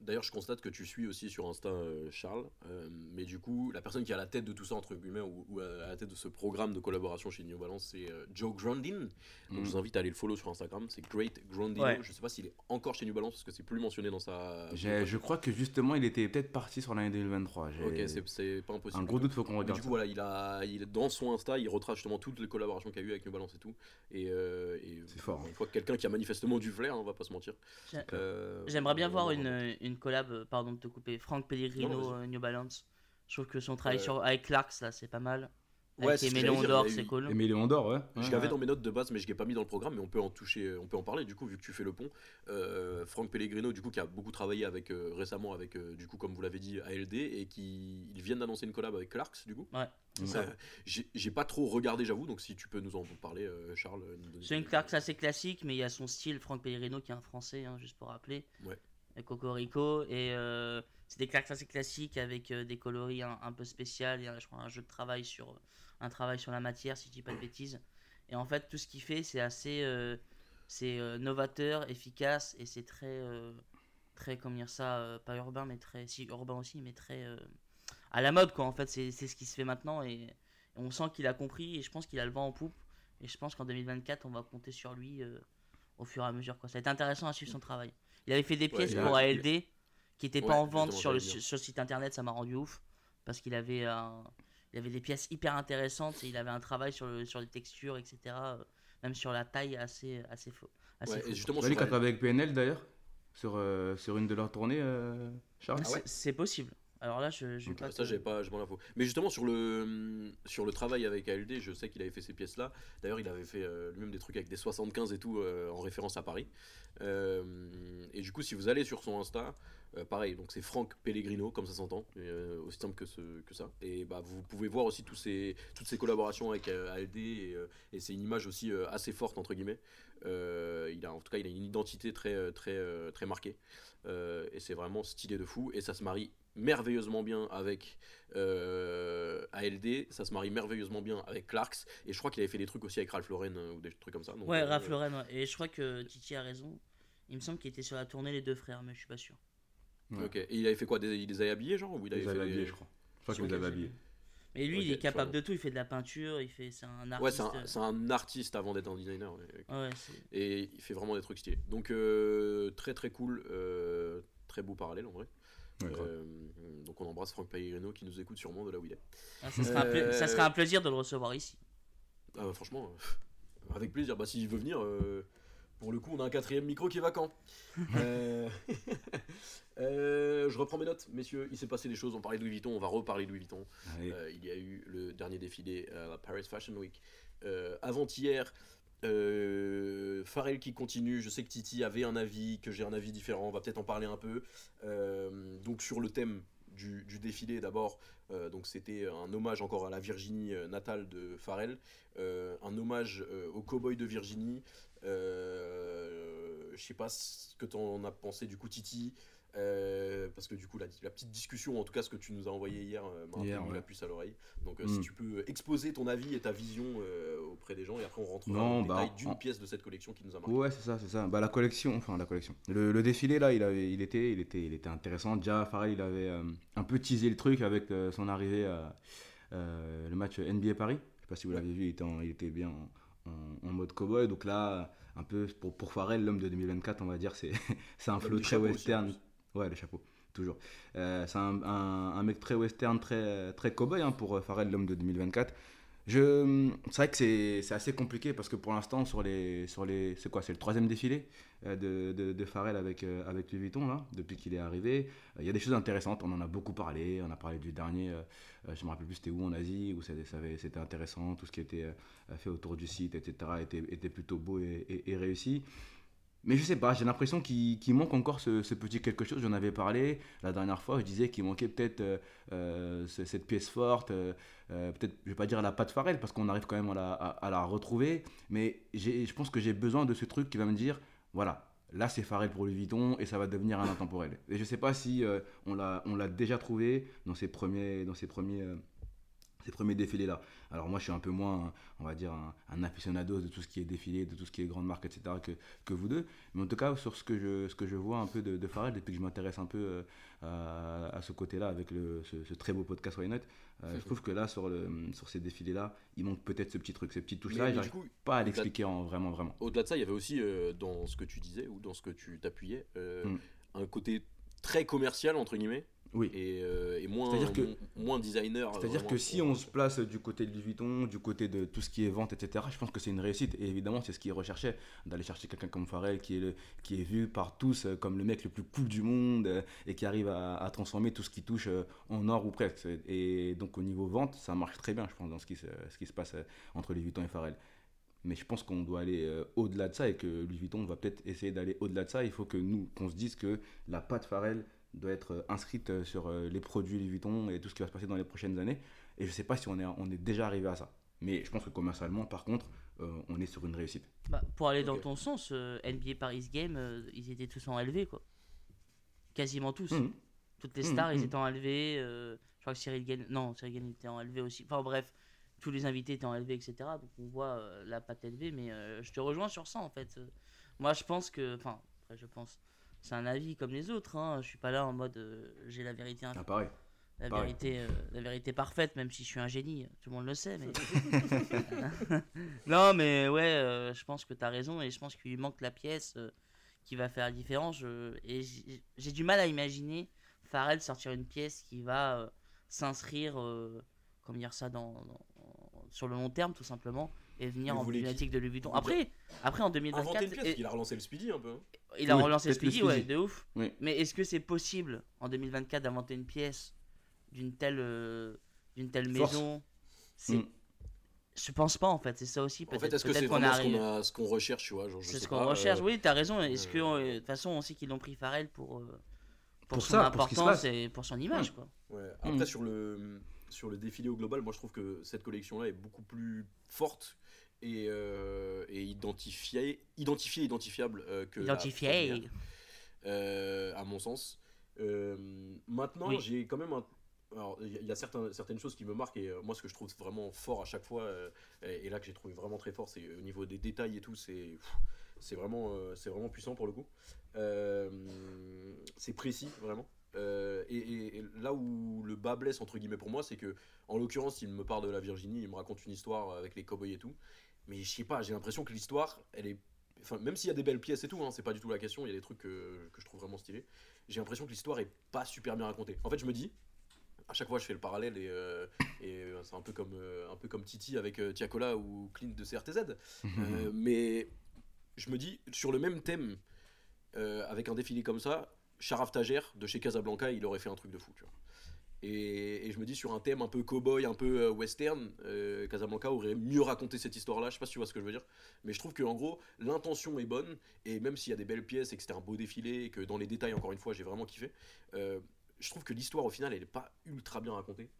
D'ailleurs, je constate que tu suis aussi sur Insta euh, Charles, euh, mais du coup, la personne qui a la tête de tout ça, entre guillemets, ou, ou à la tête de ce programme de collaboration chez New Balance, c'est euh, Joe Grandin. Donc, je vous invite à aller le follow sur Instagram, c'est Great Grandino. Ouais. Je sais pas s'il est encore chez New Balance parce que c'est plus mentionné dans sa. Je crois que justement, il était peut-être parti sur l'année 2023. J'ai Ok, c'est- pas impossible. un gros doute, faut qu'on regarde. du coup, ça. voilà, il a, il, dans son Insta, il retrace justement toutes les collaborations qu'il y a eu avec New Balance et tout. Et, euh, et C'est fort, Une fois que quelqu'un qui a manifestement du flair, hein, on va pas se mentir. J'ai- Euh, J'aimerais bien voir une, une collab, euh, pardon de te couper, Franck Pellegrino, euh, New Balance. Je trouve que son travail sur, avec Clarks, là, c'est pas mal. Ouais, Avec d'or, a c'est cool. Et mais Léon d'or, ouais. Je Ouais. l'avais dans mes notes de base, mais je l'ai pas mis dans le programme, mais on peut en toucher, on peut en parler du coup, vu que tu fais le pont. Euh, Franck Pellegrino, du coup, qui a beaucoup travaillé avec, euh, récemment avec, euh, du coup, comme vous l'avez dit, ALD, et qui ils viennent d'annoncer une collab avec Clarks, du coup. Ouais. Euh, j'ai pas trop regardé, j'avoue, donc si tu peux nous en parler, euh, Charles. euh, C'est une Clarks assez classique, mais il y a son style, Franck Pellegrino, qui est un français, hein, juste pour rappeler. Ouais. Cocorico. Et euh, c'est des Clarks assez classiques avec euh, des coloris un, peu spéciaux. Il y a, je crois, un jeu de travail sur, un travail sur la matière, si je dis pas de bêtises. Et en fait, tout ce qu'il fait, c'est assez. euh, c'est novateur, efficace, et c'est très. très, comment dire ça, pas urbain, mais très. Si, urbain aussi, mais très. à la mode, quoi. En fait, c'est ce qui se fait maintenant, et, on sent qu'il a compris, et je pense qu'il a le vent en poupe. Et je pense qu'en 2024, on va compter sur lui au fur et à mesure. Quoi. Ça a été intéressant à suivre son travail. Il avait fait des pièces pour a- ALD qui Ouais, pas en vente sur le, sur le site internet, ça m'a rendu ouf. Parce qu'il avait, un- il avait des pièces hyper intéressantes et il avait un travail sur, le, sur les textures, etc. euh, Même sur la taille assez, assez faux. Assez Ouais, fou. et justement, lui sur qui a la- travaillé avec PNL d'ailleurs, sur, euh, sur une de leurs tournées, euh, Charles. C'est- C'est possible. Alors là, je, je vais Ok, pas. Ça, j'ai pas, j'ai pas l'info. Mais justement, sur le, sur le travail avec ALD, je sais qu'il avait fait ces pièces-là. D'ailleurs, il avait fait euh, lui-même des trucs avec des 75 et tout euh, en référence à Paris. Euh, et du coup, si vous allez sur son Insta, pareil, donc c'est Franck Pellegrino, comme ça s'entend, aussi simple que, ce, que ça. Et bah, vous pouvez voir aussi tous ces, toutes ces collaborations avec ALD et, et c'est une image aussi assez forte, entre guillemets. Il a, en tout cas, il a une identité très, très, très marquée. Et c'est vraiment stylé de fou. Et ça se marie merveilleusement bien avec euh, ALD, ça se marie merveilleusement bien avec Clarks, et je crois qu'il avait fait des trucs aussi avec Ralph Lauren euh, ou des trucs comme ça. donc, Ouais, euh, Ralph Lauren, ouais. Et je crois que Titi a raison. Il me semble qu'il était sur la tournée Les Deux Frères, mais je suis pas sûr. Ouais. Ok, et il avait fait quoi des- Il les avait habillés, genre ou il avait les avait fait des- habillés, je crois. Je crois qu'il les avait habillés. Mais lui, il est capable de tout. Il fait de la peinture, il fait. C'est un artiste. Ouais, c'est un, artiste avant d'être un designer. ouais. Et il fait vraiment des trucs stylés. Donc euh, très très cool, euh, très beau parallèle en vrai. Ouais. Euh, donc on embrasse Franck Pellegrino qui nous écoute sûrement de là où il est. Ah, ça, Euh, ça serait un plaisir de le recevoir ici. Ah bah, franchement, euh, avec plaisir. Bah s'il veut venir, euh, pour le coup on a un quatrième micro qui est vacant. [laughs] Euh, [laughs] euh, je reprends mes notes, messieurs. Il s'est passé des choses. On parlait de Louis Vuitton, on va reparler de Louis Vuitton. Euh, il y a eu le dernier défilé à la Paris Fashion Week. Euh, Avant-hier, euh, qui continue. Je sais que Titi avait un avis, que j'ai un avis différent. On va peut-être en parler un peu. Euh, donc sur le thème du, défilé d'abord, euh, donc c'était un hommage encore à la Virginie euh, natale de Pharrell, un hommage au cowboy de Virginie. Je sais pas ce que t'en as pensé du coup Titi. Euh, parce que du coup la, la petite discussion, en tout cas ce que tu nous as envoyé hier, euh, m'a ouais. la puce à l'oreille. Donc euh, Mm. si tu peux exposer ton avis et ta vision euh, auprès des gens, et après on rentrera Non, dans le bah, détail d'une en- pièce de cette collection qui nous a marqué. Ouais, c'est ça, c'est ça. Bah, la collection, enfin la collection. Le, le défilé là, il, avait, il, était, il, était, il était intéressant. Déjà, Pharrell, il avait un peu teasé le truc avec son arrivée à le match NBA Paris. Je sais pas si vous l'avez vu, il était, en- il était bien en, en- en mode cowboy. Donc là, un peu pour, pour Pharrell, l'homme de 2024, on va dire, c'est [laughs] un flow très aussi, western. plus. Ouais, le chapeau, toujours. Euh, c'est un, mec très western, très, très cowboy hein, pour euh, Pharrell, l'homme de 2024. Je, c'est vrai que c'est, c'est assez compliqué parce que pour l'instant, sur les, sur les, c'est quoi, c'est le troisième défilé euh, de, de, de avec, euh, avec Louis Vuitton là, depuis qu'il est arrivé. Euh, Il y a des choses intéressantes, on en a beaucoup parlé. On a parlé du dernier, euh, euh, je me rappelle plus c'était où en Asie, où c'était, c'était intéressant, tout ce qui était euh, fait autour du site, etc. était, était plutôt beau et réussi. Mais je sais pas, j'ai l'impression qu'il, manque encore ce, petit quelque chose. J'en avais parlé la dernière fois, je disais qu'il manquait peut-être euh, euh, ce- cette pièce forte, euh, peut-être, je vais pas dire la patte Pharrell, parce qu'on arrive quand même à la, retrouver, mais je pense que j'ai besoin de ce truc qui va me dire, voilà, là c'est Pharrell pour Louis Vuitton et ça va devenir un intemporel. Et je sais pas si on, l'a, déjà trouvé dans ses premiers, dans ses premiers, ces premiers défilés là. Alors moi je suis un peu moins, on va dire, un, un aficionado de tout ce qui est défilé, de tout ce qui est grande marque, etc. que, que vous deux. Mais en tout cas sur ce que je, ce que je vois un peu de, de Pharrell depuis que je m'intéresse un peu euh, à, à ce côté-là avec le, ce, ce très beau podcast Why Not, euh, je trouve que là sur, le, sur ces défilés là, il manque peut-être ce petit truc, ces petites touches Mais- là. mais et du J'arrive coup, pas à l'expliquer en vraiment vraiment. Au-delà de ça, il y avait aussi euh, dans ce que tu disais ou dans ce que tu t'appuyais euh, Mm. un côté très commercial entre guillemets Oui. et, euh, et moins, C'est-à-dire que- mo- moins designer. C'est-à-dire vraiment. que si on se place du côté de Louis Vuitton, du côté de tout ce qui est vente, etc., je pense que c'est une réussite. Et évidemment, c'est ce qu'il recherchait, d'aller chercher quelqu'un comme Pharrell, qui est, le, qui est vu par tous euh, comme le mec le plus cool du monde, euh, et qui arrive à, à transformer tout ce qui touche euh, en or ou presque. Et donc au niveau vente, ça marche très bien, je pense, dans ce qui se, ce qui se passe euh, entre Louis Vuitton et Pharrell. Mais je pense qu'on doit aller euh, au-delà de ça et que Louis Vuitton va peut-être essayer d'aller au-delà de ça. Il faut que nous, qu'on se dise que la patte Pharrell doit être euh, inscrite euh, sur euh, les produits Louis Vuitton et tout ce qui va se passer dans les prochaines années. Et je sais pas si on est, on est déjà arrivé à ça. Mais je pense que commercialement, par contre, euh, on est sur une réussite. Bah, pour aller dans ton sens, euh, NBA Paris Game, euh, ils étaient tous en LV, quoi. Quasiment tous. Mhm. Toutes les Mhm, stars, ils mhm. étaient en LV. euh, je crois que Cyril Gann, non, Cyril Gann était en LV aussi. Enfin bref, tous les invités étaient en LV, etc. Donc on voit la patte LV, mais je te rejoins sur ça en fait. Moi je pense que, enfin, après je pense, c'est un avis comme les autres. Hein. Je suis pas là en mode euh, j'ai la vérité, Ah, pareil. la pareil. vérité, euh, la vérité parfaite, même si je suis un génie. Tout le monde le sait, mais. [laughs] non, mais ouais, euh, je pense que tu as raison et je pense qu'il lui manque la pièce euh, qui va faire la différence. je- et j'ai du mal à imaginer Pharrell sortir une pièce qui va euh, s'inscrire, euh, comment dire ça, dans, dans- sur le long terme tout simplement, et venir Mais en emblématique de Louis Vuitton. Après, après en Inventer 2024, une pièce, et- il a relancé le Speedy un peu. hein. Il a Oui, relancé Speedy, ouais, de ouf. Oui. Mais est-ce que c'est possible en 2024 d'inventer une pièce d'une telle, euh, d'une telle Force. maison? Mm. Je pense pas en fait, c'est ça aussi. En Peut-être fait, est-ce que c'est qu'on vraiment ce arrive- qu'on ce qu'on recherche, tu vois C'est ce qu'on pas, recherche. euh, Oui, t'as raison. Est-ce que, euh, euh, de toute façon, on sait qu'ils l'ont pris Pharrell pour, euh, pour, Pour son ça, pour ce qui se importance passe. et pour son image, quoi. Ouais. Après, Mm. sur, le, sur le défilé au global, moi je trouve que cette collection-là est beaucoup plus forte et, euh, et identifiée, identifiée, identifiable euh, que la Identifié. première, euh, à mon sens. Euh, maintenant, Oui. j'ai quand même un. Alors, il y a- certains, certaines choses qui me marquent et euh, moi, ce que je trouve vraiment fort à chaque fois, euh, et, et là que j'ai trouvé vraiment très fort, c'est au niveau des détails et tout, c'est c'est vraiment, euh, c'est vraiment puissant pour le coup. C'est précis, vraiment. Et, et- et là où le bas blesse, entre guillemets, pour moi, c'est que, en l'occurrence, il me part de la Virginie, il me raconte une histoire avec les cowboys et tout. Mais je sais pas, j'ai l'impression que l'histoire, elle est. Enfin, même s'il y a des belles pièces et tout, hein, c'est pas du tout la question, il y a des trucs que, que je trouve vraiment stylés. J'ai l'impression que l'histoire est pas super bien racontée. En fait, je me dis, à chaque fois, je fais le parallèle et, euh, et euh, c'est un peu comme euh, un peu comme Titi avec euh, Tiakola ou Clint de CRTZ. [laughs] Mais je me dis, sur le même thème, avec un défilé comme ça, Sharaf Tajer de chez Casablanca, il aurait fait un truc de fou, tu vois. Et, je me dis, sur un thème un peu cowboy, un peu euh, western, euh, Casablanca aurait mieux raconté cette histoire-là. Je sais pas si tu vois ce que je veux dire. Mais je trouve que en gros, l'intention est bonne. Et même s'il y a des belles pièces et que c'était un beau défilé, et que dans les détails, encore une fois, j'ai vraiment kiffé, euh, je trouve que l'histoire, au final, elle est pas ultra bien racontée.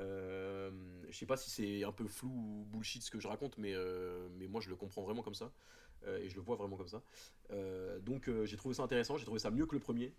Euh, je sais pas si c'est un peu flou ou bullshit ce que je raconte, mais, mais moi je le comprends vraiment comme ça. Et je le vois vraiment comme ça. Donc j'ai trouvé ça intéressant, j'ai trouvé ça mieux que le premier.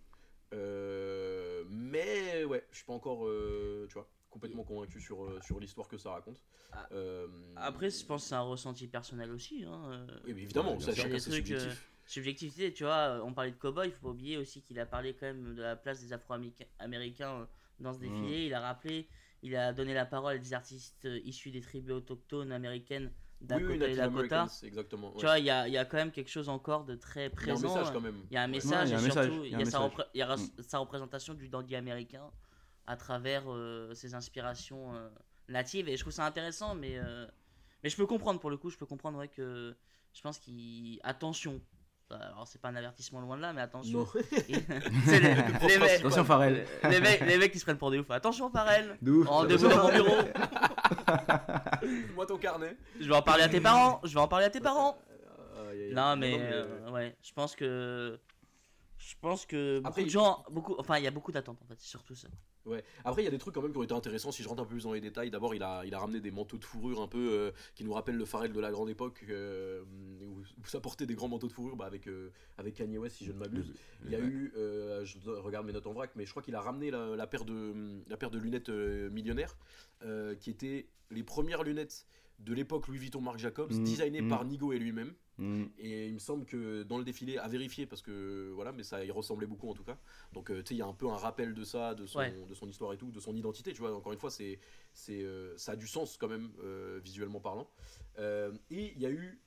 Euh, mais ouais, je suis pas encore, euh, tu vois, complètement convaincu sur, euh, sur l'histoire que ça raconte. Ah. Euh, Après, je pense que c'est un ressenti personnel aussi. Hein. oui, mais évidemment, ça, chacun Des c'est trucs, euh, subjectif. Subjectivité, tu vois, on parlait de cowboy, il faut pas oublier aussi qu'il a parlé quand même de la place des Afro-Américains dans ce défilé. Il a rappelé, il a donné la parole à des artistes issus des tribus autochtones américaines Dakota oui, et Dakota. Exactement. ouais. Tu vois, il y a, il y a quand même quelque chose encore de très Il y a un présent. message quand même. Il y a un Ouais. message il y a et surtout il y a y a, un sa, message. repré- il y a Mm. sa représentation du dandy américain à travers euh, ses inspirations euh, natives et je trouve ça intéressant mais euh, mais je peux comprendre pour le coup je peux comprendre ouais, que je pense qu'il attention alors c'est pas un avertissement loin de là mais attention Non. [laughs] [laughs] C'est les, les mecs, Attention, Pharrell. les, mecs, les mecs qui se prennent pour des oufs attention ouf. rendez-vous dans mon bureau Moi ton carnet. je vais en parler à tes parents je vais en parler à tes parents Euh, y a- y a- non mais, non, euh, ouais, je pense que je pense que beaucoup Après, de gens, beaucoup, enfin il y a beaucoup d'attentes en fait, surtout ça. Ouais. Après, il y a des trucs quand même qui ont été intéressants si je rentre un peu plus dans les détails. D'abord, il a, il a ramené des manteaux de fourrure un peu euh, qui nous rappellent le Pharrell de la grande époque euh, où, où ça portait des grands manteaux de fourrure bah, avec, euh, avec Kanye West, si je ne m'abuse. Il y a eu, je regarde mes notes en vrac, mais je crois qu'il a ramené la, la paire, de, la paire de lunettes millionnaires qui étaient les premières lunettes de l'époque Louis Vuitton Marc Jacobs, Mhm, designées par Nigo et lui-même. Mm. Et il me semble que dans le défilé, à vérifier parce que voilà, mais ça y ressemblait beaucoup en tout cas. Donc euh, tu sais, il y a un peu un rappel de ça, de son, Ouais. de son histoire et tout, de son identité. Tu vois, encore une fois, c'est, c'est, euh, ça a du sens quand même euh, visuellement parlant. Euh, et il y a eu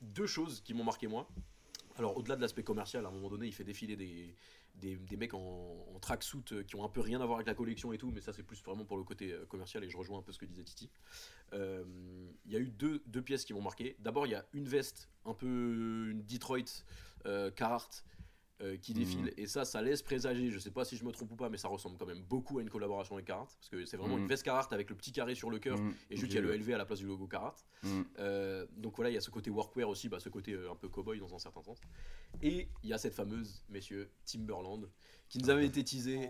deux choses qui m'ont marqué moi. Alors au-delà de l'aspect commercial, à un moment donné, il fait défiler des, des, des mecs en, en tracksuit euh, qui ont un peu rien à voir avec la collection et tout, mais ça c'est plus vraiment pour le côté euh, commercial et je rejoins un peu ce que disait Titi. Euh, Il y a eu deux, deux pièces qui m'ont marqué. D'abord, il y a une veste, un peu une Detroit euh, Carhartt euh, qui défile, Mhm. et ça, ça laisse présager, je sais pas si je me trompe ou pas, mais ça ressemble quand même beaucoup à une collaboration avec Carhartt, parce que c'est vraiment Mhm. une veste Carhartt avec le petit carré sur le cœur, Mm. et juste il y a le LV à la place du logo Carhartt. Euh, donc voilà, il y a ce côté workwear aussi, bah, ce côté euh, un peu cowboy dans un certain sens. Et il y a cette fameuse, messieurs, Timberland, qui nous avait été teasée.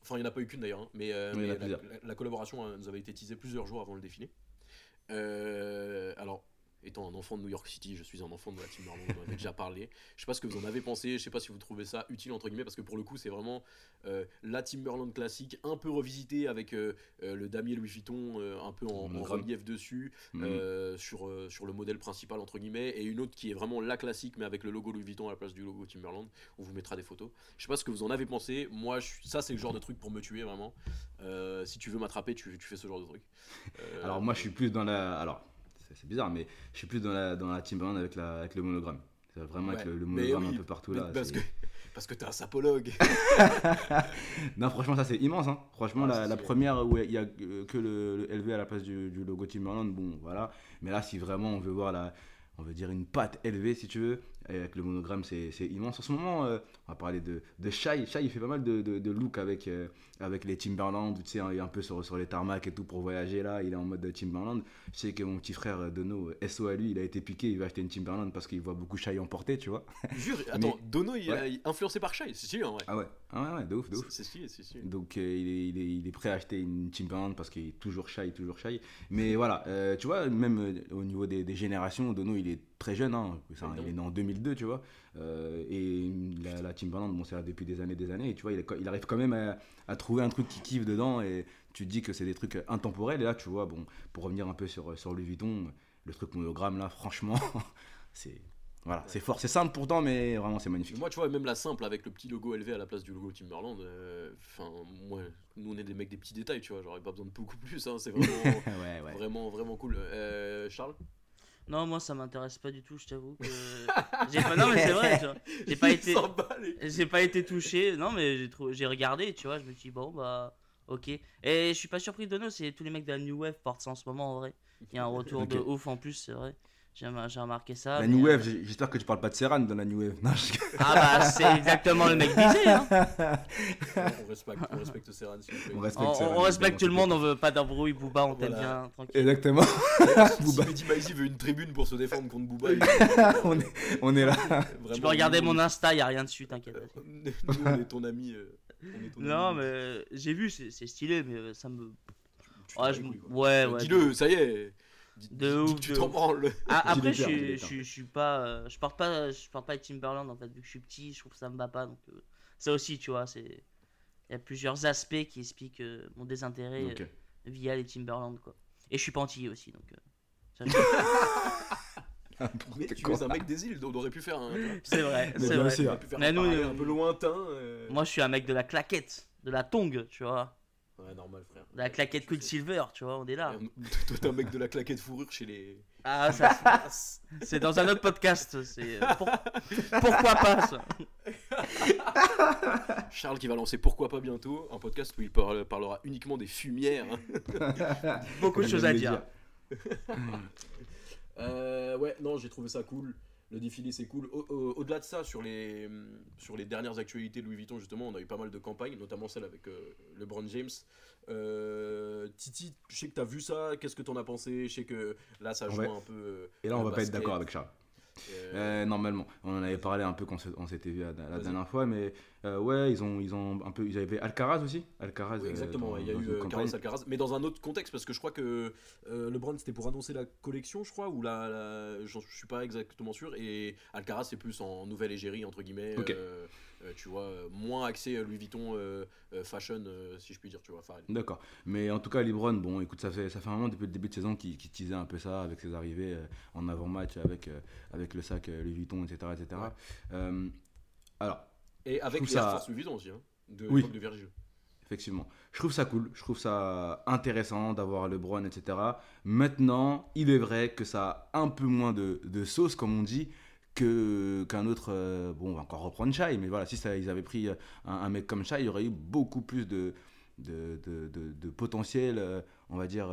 Enfin, il n'y en a pas eu qu'une d'ailleurs, hein, mais, Oui, la, plusieurs. la- la collaboration nous avait été teasée plusieurs jours avant le défilé. Alors, étant un enfant de New York City, je suis un enfant de la Timberland, on en avait déjà parlé. Je sais pas ce que vous en avez pensé, je sais pas si vous trouvez ça utile entre guillemets, parce que pour le coup, c'est vraiment euh, la Timberland classique, un peu revisitée avec euh, euh, le damier Louis Vuitton euh, un peu en, relief dessus, Mm. sur, sur le modèle principal entre guillemets, et une autre qui est vraiment la classique, mais avec le logo Louis Vuitton à la place du logo Timberland. On vous mettra des photos. Je sais pas ce que vous en avez pensé. Moi, je ça, c'est le genre de truc pour me tuer vraiment. Si tu veux m'attraper, tu, tu fais ce genre de truc. Alors moi je suis plus dans la... Alors c'est bizarre mais je suis plus dans la, dans la Timberland avec, la, avec le monogramme. Vraiment Ouais. être le, le monogramme oui, un peu partout là. Parce que, parce que t'es un sapologue. [laughs] Non, franchement, ça c'est immense. Hein. Franchement, Ah, la, première où il y a que le, le LV à la place du, du logo Timberland, bon, voilà. Mais là, si vraiment on veut voir la, on veut dire une patte LV, si tu veux, avec le monogramme, c'est c'est immense. En ce moment, euh, on va parler de, de Shai. Shai, il fait pas mal de, de, de looks avec, euh, avec les Timberland, tu sais, il est un peu sur, sur les tarmacs et tout pour voyager là. Il est en mode Timberland. Je sais que mon petit frère euh, Dono, euh, SO à lui, il a été piqué, il va acheter une Timberland parce qu'il voit beaucoup Shai emporter, tu vois. Jure, [laughs] attends, Dono, il Ouais. est influencé par Shai, c'est stylé en vrai. Ah ouais, ah ouais, ouais, de ouf, de ouf. C'est stylé, c'est stylé. Donc euh, il, est, il, est, il est prêt à acheter une Timberland parce qu'il est toujours shy, toujours shy. Mais voilà, euh, tu vois, même au niveau des, des générations, Dono il est très jeune, hein. Il est né en 2002, tu vois. Euh, et la, la Timberland, bon, c'est là depuis des années, des années. Et tu vois, il, arrive quand même à, à trouver un truc qui kiffe dedans et tu te dis que c'est des trucs intemporels. Et là, tu vois, bon, pour revenir un peu sur, sur Louis Vuitton, le truc monogramme là, franchement, [laughs] c'est. Voilà, c'est fort, c'est simple pourtant, mais vraiment c'est magnifique. Moi, tu vois, même la simple avec le petit logo élevé à la place du logo Timberland, euh, enfin, moi, nous on est des mecs des petits détails, tu vois, j'aurais pas besoin de beaucoup [laughs] plus, hein, c'est vraiment, [laughs] ouais, ouais. vraiment, vraiment cool. Euh, Charles? Non, moi ça m'intéresse pas du tout, je t'avoue. que- [laughs] j'ai pas... Non, mais c'est vrai, tu vois. J'ai pas été. J'ai pas été touché, non mais j'ai trou- j'ai regardé, tu vois, je me suis dit bon bah ok. Et je suis pas surpris de nous, c'est tous les mecs de la New Wave portent ça en ce moment en vrai. Il y a un retour de ouf en plus, c'est vrai. J'ai rem- j'ai remarqué ça. La New euh, Wave, j'espère que tu parles pas de Serran dans la New Wave. Non, je- Ah bah c'est exactement le mec visé. Hein. On respecte, on respecte Serran, s'il vous plaît. On respecte On, on respecte tout le monde, on veut pas d'embrouille, Booba, on t'aime bien, tranquille. Exactement. Si [laughs] Booba. Mehdi Maizi veut une tribune pour se défendre contre Booba, il- [laughs] on, est, on est là. Vraiment, Tu peux regarder nous, mon Insta, y a rien dessus, t'inquiète. Nous, on est ton ami. euh, on est ton Non ami. mais j'ai vu, c'est stylé, mais euh, ça me. Tu Ouais, je ouais, ouais. Dis-le, ça y est. De ouf, tu de t'en branles. Ah, après, je je, suis, je suis pas. euh, je porte pas, je porte pas les Timberland en fait, vu que je suis petit, je trouve que ça me va pas. Donc, euh, ça aussi, tu vois, c'est. Il y a plusieurs aspects qui expliquent euh, mon désintérêt euh, via les Timberland, quoi. Et je suis pas antillais aussi, donc. euh, ça- [laughs] Mais tu es un mec des îles, on aurait pu faire un. c'est vrai, Mais c'est bien vrai. sûr. On aurait pu faire Mais un nous, un peu lointain. euh. Moi, je suis un mec de la claquette, de la tongue, tu vois. Ouais, normal, frère. La claquette. Quicksilver, tu vois, on est là. [laughs] Toi, t'es un mec de la claquette fourrure chez les. Ah, ça, c'est dans un autre podcast. C'est. euh, pour- Pourquoi pas ça [laughs] Charles qui va lancer Pourquoi pas bientôt un podcast où il parle- parlera uniquement des fumières. hein. Beaucoup de choses à dire. [laughs] Euh, ouais, non, j'ai trouvé ça cool. Le défilé, c'est cool. Au- au- Au-delà de ça, sur les, sur les dernières actualités de Louis Vuitton, justement, on a eu pas mal de campagnes, notamment celle avec euh, LeBron James. Euh, Titi, je sais que t'as vu ça, qu'est-ce que t'en as pensé? Je sais que là, ça joue Ouais. un peu. euh, Et là, on va pas être d'accord avec Charles. Euh, Euh, normalement, on en avait parlé un peu quand on s'était vu la, dernière fois, mais euh, ouais, ils ont, ils ont un peu, ils avaient Alcaraz aussi, Alcaraz. Oui, exactement, dans- il y a eu. Carlos Alcaraz, mais dans un autre contexte, parce que je crois que euh, LeBron c'était pour annoncer la collection, je crois, ou la, la- je suis pas exactement sûr, et Alcaraz c'est plus en nouvelle égérie, entre guillemets. Euh, tu vois, euh, moins axé euh, Louis Vuitton fashion, si je puis dire, tu vois. D'accord. Mais en tout cas, Lebron, bon, écoute, ça fait, ça fait un moment depuis le début de saison qu'il qu'il teasait un peu ça avec ses arrivées en avant-match, avec, avec le sac Louis Vuitton, etc. etc. Ouais. Alors, et avec les ça- Force Louis Vuitton aussi, hein, de Oui. l'époque de Virgil. effectivement, je trouve ça cool, je trouve ça intéressant d'avoir LeBron, etc. Maintenant, il est vrai que ça a un peu moins de, de sauce, comme on dit, que qu'un autre. euh, bon, on va encore reprendre Shai, mais voilà, si ça, ils avaient pris euh, un, un mec comme Shai, il y aurait eu beaucoup plus de, de, de, de- de potentiel, euh, on va dire.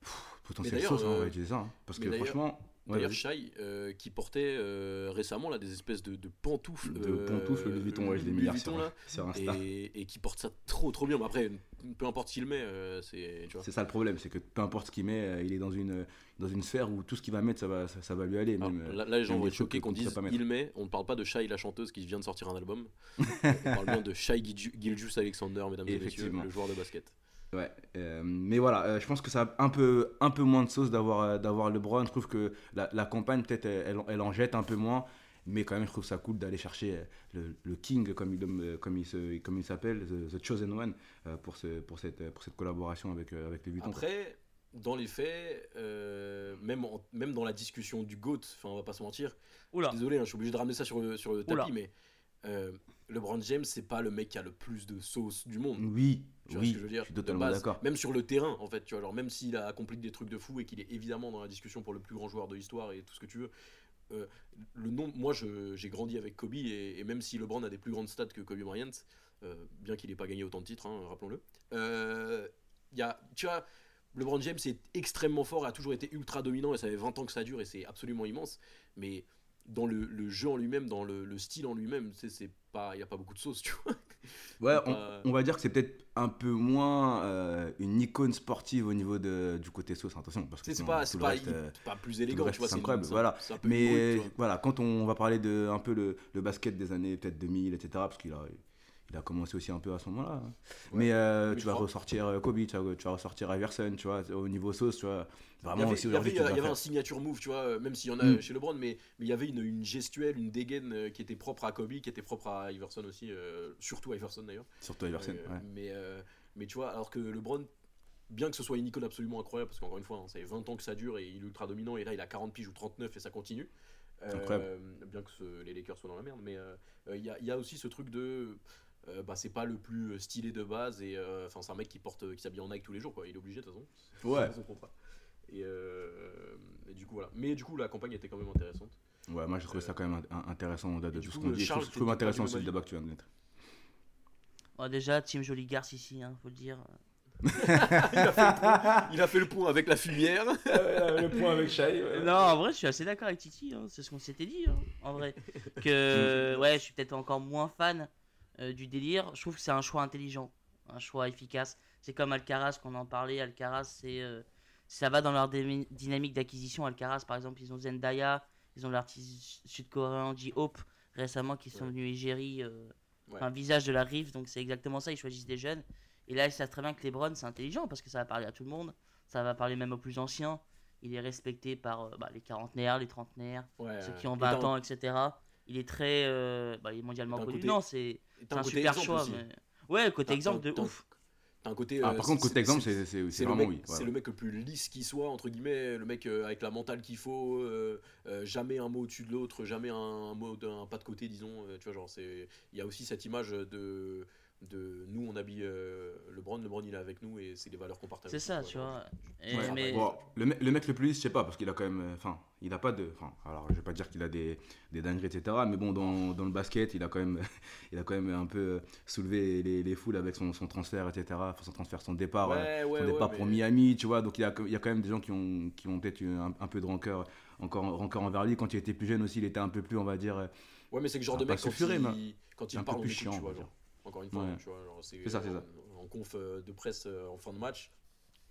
pff, potentiel sauce, hein, on va utiliser ça. hein, parce que franchement. D'ailleurs. Shai, euh, qui portait euh, récemment là, des espèces de, de pantoufles. de euh, pantoufles Louis Vuitton, ouais, je l'ai mis Vuitton, sur, là, sur Insta. et, et qui porte ça trop trop bien. Mais après, peu importe ce qu'il met, c'est. C'est ça le problème, c'est que peu importe ce qu'il met, il est dans une, dans une sphère où tout ce qu'il va mettre, ça va, ça, ça va lui aller. Même, là, là, les gens vont être choqués qu'on dise il met. On ne parle pas de Shai, la chanteuse qui vient de sortir un album. [laughs] on parle bien de Shai Gilju- Giljus Alexander, mesdames et messieurs, le joueur de basket. Ouais, euh, mais voilà, euh, je pense que ça a un peu, un peu moins de sauce d'avoir euh, d'avoir LeBron. Je trouve que la, la campagne, peut-être, elle, elle en jette un peu moins. Mais quand même, je trouve ça cool d'aller chercher euh, le, le King, comme il, comme il, se- comme il s'appelle, the, the Chosen One, pour, ce, pour, cette, pour cette collaboration avec, avec les Vuitton. Après, dans les faits, euh, même, en- même dans la discussion du GOAT, enfin, on va pas se mentir, Oula. désolé, hein, je suis obligé de ramener ça sur le, sur le Oula. tapis, mais euh, LeBron James, c'est pas le mec qui a le plus de sauce du monde. Oui, Tu vois oui, ce que je veux dire suis De totalement d'accord. Même sur le terrain, en fait, tu vois, genre même s'il a accompli des trucs de fou et qu'il est évidemment dans la discussion pour le plus grand joueur de l'histoire et tout ce que tu veux, euh, le nom, moi je- j'ai grandi avec Kobe et, et même si LeBron a des plus grandes stats que Kobe Bryant, euh, bien qu'il n'ait pas gagné autant de titres, hein, rappelons-le, euh, il y a, tu vois, LeBron James est extrêmement fort, a toujours été ultra dominant et ça fait 20 ans que ça dure et c'est absolument immense. Mais dans le, le jeu en lui-même, dans le, le style en lui-même, tu sais, c'est pas, il y a pas beaucoup de sauce, [laughs] tu vois. Ouais, C'est on, va dire que c'est peut-être un peu moins euh, une icône sportive au niveau de, du côté sauce, attention. Parce que c'est pas, pas, euh, pas plus élégant, reste, tu vois. c'est incroyable, voilà. Mais voilà, quand on va parler de un peu le, le basket des années peut-être 2000, etc., parce qu'il a, il a commencé aussi un peu à ce moment-là. hein. Mais euh, Mais tu vas crois- ressortir euh, Kobe, tu vas, tu vas ressortir Iverson, tu vois, au niveau sauce, tu vois. Il y Vraiment avait, aussi il y avait- dois il y avait un signature move, tu vois, euh, même s'il y en a Mm. chez LeBron, mais mais il y avait une, une gestuelle, une dégaine qui était propre à Kobe, qui était propre à Iverson aussi, euh, surtout à Iverson d'ailleurs. Surtout Iverson, Euh, ouais. mais, mais tu vois, alors que LeBron, bien que ce soit une icône absolument incroyable, parce qu'encore une fois, hein, ça fait 20 ans que ça dure et il est ultra dominant, et là il a 40 piges ou 39 et ça continue. Incroyable. bien que ce- les Lakers soient dans la merde, mais il y, a, il y a aussi ce truc de. Euh, bah, c'est pas le plus stylé de base et euh, enfin c'est un mec qui porte qui s'habille en Nike tous les jours quoi il est obligé de toute façon Ouais. C'est son contrat. et, euh, et du coup voilà mais du coup la campagne était quand même intéressante Ouais, moi je trouve ça quand même intéressant au-delà de tout ce qu'on euh, dit. Je Charles, trouve, je trouve t'es- intéressant aussi le débat que tu viens de mettre. Déjà, Team Jolie Garce ici, hein, faut le dire. [laughs] il, a fait le point, il a fait le point avec la fumière [laughs] le point avec Shai. Non, en vrai, je suis assez d'accord avec Titi, hein, c'est ce qu'on s'était dit, hein, en vrai. [laughs] Que, ouais, je suis peut-être encore moins fan euh, du délire. Je trouve que c'est un choix intelligent, un choix efficace. C'est comme Alcaraz, qu'on en parlait. Alcaraz, c'est, euh, ça va dans leur dynamique d'acquisition. Alcaraz, par exemple, ils ont Zendaya, ils ont l'artiste sud-coréen J-Hope récemment qui sont Ouais. venus égérie, euh, Ouais. un visage de la rive. Donc c'est exactement ça, ils choisissent des jeunes. Et là, ils savent très bien que LeBron, c'est intelligent parce que ça va parler à tout le monde. Ça va parler même aux plus anciens. Il est respecté par bah, les quarantenaires, les trentenaires, Ouais, ceux qui ont et t'as 20 un- ans, etc. Il est très. euh, bah, il est mondialement un connu. côté- Non, c'est un côté super exemple choix. mais- Ouais, côté exemple de t'as- ouf. T'as un côté. Ah, euh, par contre, c'est- côté exemple, c'est- c'est c'est- c'est c'est le, vraiment mec, oui. c'est le mec le plus lisse qui soit, entre guillemets, le mec euh, avec la mentale qu'il faut, euh, euh, jamais un mot au-dessus de l'autre, jamais un, un mot d'un pas de côté, disons. euh, tu vois, genre, c'est. Il y a aussi cette image de. De nous, on habille euh, LeBron, LeBron il est avec nous et c'est des valeurs qu'on partage. C'est ça, quoi, tu vois. Et Ouais, mais- bon, le, mec, le mec le plus lisse, je sais pas, parce qu'il a quand même. euh, Enfin, il a pas de. Enfin, alors je vais pas dire qu'il a des, des dingueries, etc. Mais bon, dans, dans le basket, il a quand même, [laughs] il a quand même un peu euh, soulevé les, les foules avec son, son transfert, etc. Enfin, son transfert, son départ, euh, Ouais, ouais, son ouais, départ pour mais- Miami, tu vois. Donc il y a, il y a quand même des gens qui ont, qui ont peut-être eu un, un peu de rancœur, encore, rancœur envers lui. Quand il était plus jeune aussi, il était un peu plus, on va dire. Ouais, mais c'est le genre de mec quand il, quand il un peu parle, on chiant, tu on vois, va genre. Encore une fois, Ouais. tu vois, genre, c'est ça, c'est ça. En, en conf euh, de presse euh, en fin de match,